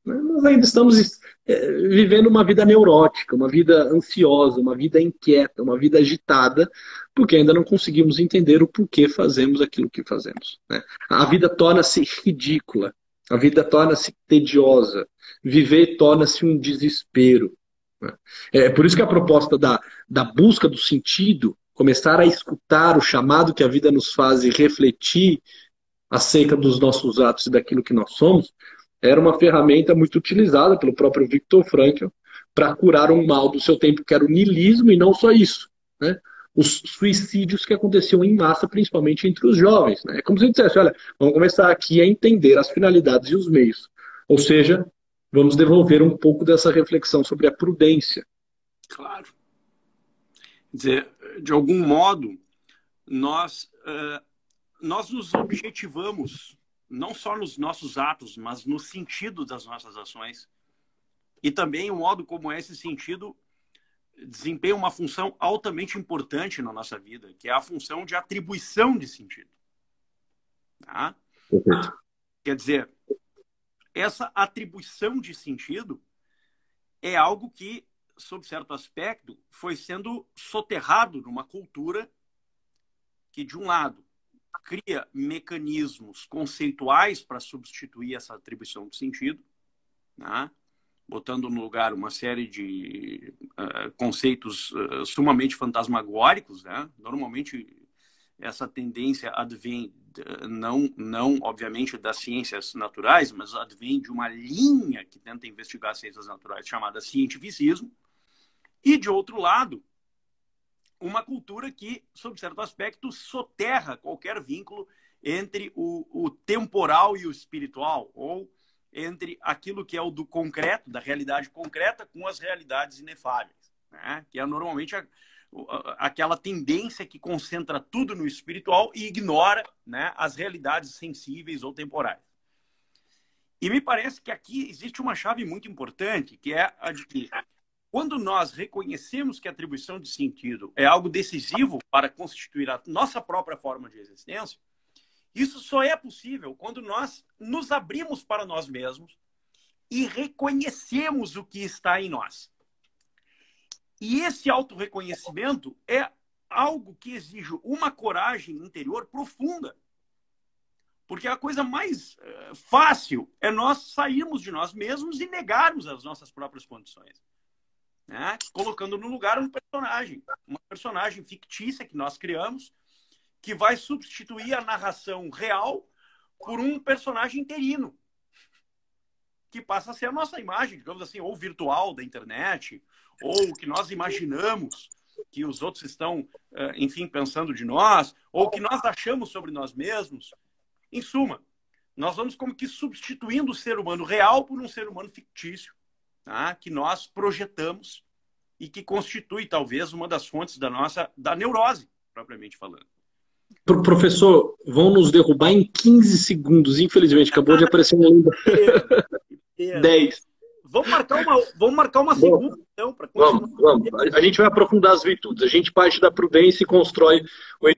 né, nós ainda estamos é, vivendo uma vida neurótica, uma vida ansiosa, uma vida inquieta, uma vida agitada, porque ainda não conseguimos entender o porquê fazemos aquilo que fazemos. Né? A vida torna-se ridícula, a vida torna-se tediosa, viver torna-se um desespero. Né? É por isso que a proposta da, da busca do sentido começar a escutar o chamado que a vida nos faz e refletir acerca dos nossos atos e daquilo que nós somos, era uma ferramenta muito utilizada pelo próprio Viktor Frankl para curar um mal do seu tempo, que era o niilismo, e não só isso. Né? Os suicídios que aconteciam em massa, principalmente entre os jovens. Né? É como se dissesse, olha, vamos começar aqui a entender as finalidades e os meios. Ou seja, vamos devolver um pouco dessa reflexão sobre a prudência. Claro. Quer dizer, de algum modo, nós, uh, nós nos objetivamos, não só nos nossos atos, mas no sentido das nossas ações. E também o modo como esse sentido desempenha uma função altamente importante na nossa vida, que é a função de atribuição de sentido. Tá? Quer dizer, essa atribuição de sentido é algo que sob certo aspecto, foi sendo soterrado numa cultura que, de um lado, cria mecanismos conceituais para substituir essa atribuição de sentido, né? botando no lugar uma série de uh, conceitos uh, sumamente fantasmagóricos. Né? Normalmente, essa tendência advém não, não, obviamente, das ciências naturais, mas advém de uma linha que tenta investigar ciências naturais chamada cientificismo, e, de outro lado, uma cultura que, sob certo aspecto, soterra qualquer vínculo entre o, o temporal e o espiritual, ou entre aquilo que é o do concreto, da realidade concreta, com as realidades inefáveis, né? que é normalmente a, a, aquela tendência que concentra tudo no espiritual e ignora né, as realidades sensíveis ou temporais. E me parece que aqui existe uma chave muito importante, que é a de que quando nós reconhecemos que a atribuição de sentido é algo decisivo para constituir a nossa própria forma de existência, isso só é possível quando nós nos abrimos para nós mesmos e reconhecemos o que está em nós. E esse autorreconhecimento é algo que exige uma coragem interior profunda. Porque a coisa mais uh, fácil é nós sairmos de nós mesmos e negarmos as nossas próprias condições né? colocando no lugar um personagem, uma personagem fictícia que nós criamos, que vai substituir a narração real por um personagem interino, que passa a ser a nossa imagem, digamos assim, ou virtual da internet, ou que nós imaginamos que os outros estão, eh, enfim, pensando de nós, ou que nós achamos sobre nós mesmos. Em suma, nós vamos como que substituindo o ser humano real por um ser humano fictício, tá? que nós projetamos e que constitui talvez uma das fontes da nossa da neurose, propriamente falando. Professor, vão nos derrubar em 15 segundos, infelizmente. Acabou de aparecer uma lenda. 10. Vamos marcar uma, vamos marcar uma segunda, então, para Vamos, vamos. A gente vai aprofundar as virtudes. A gente parte da prudência e constrói o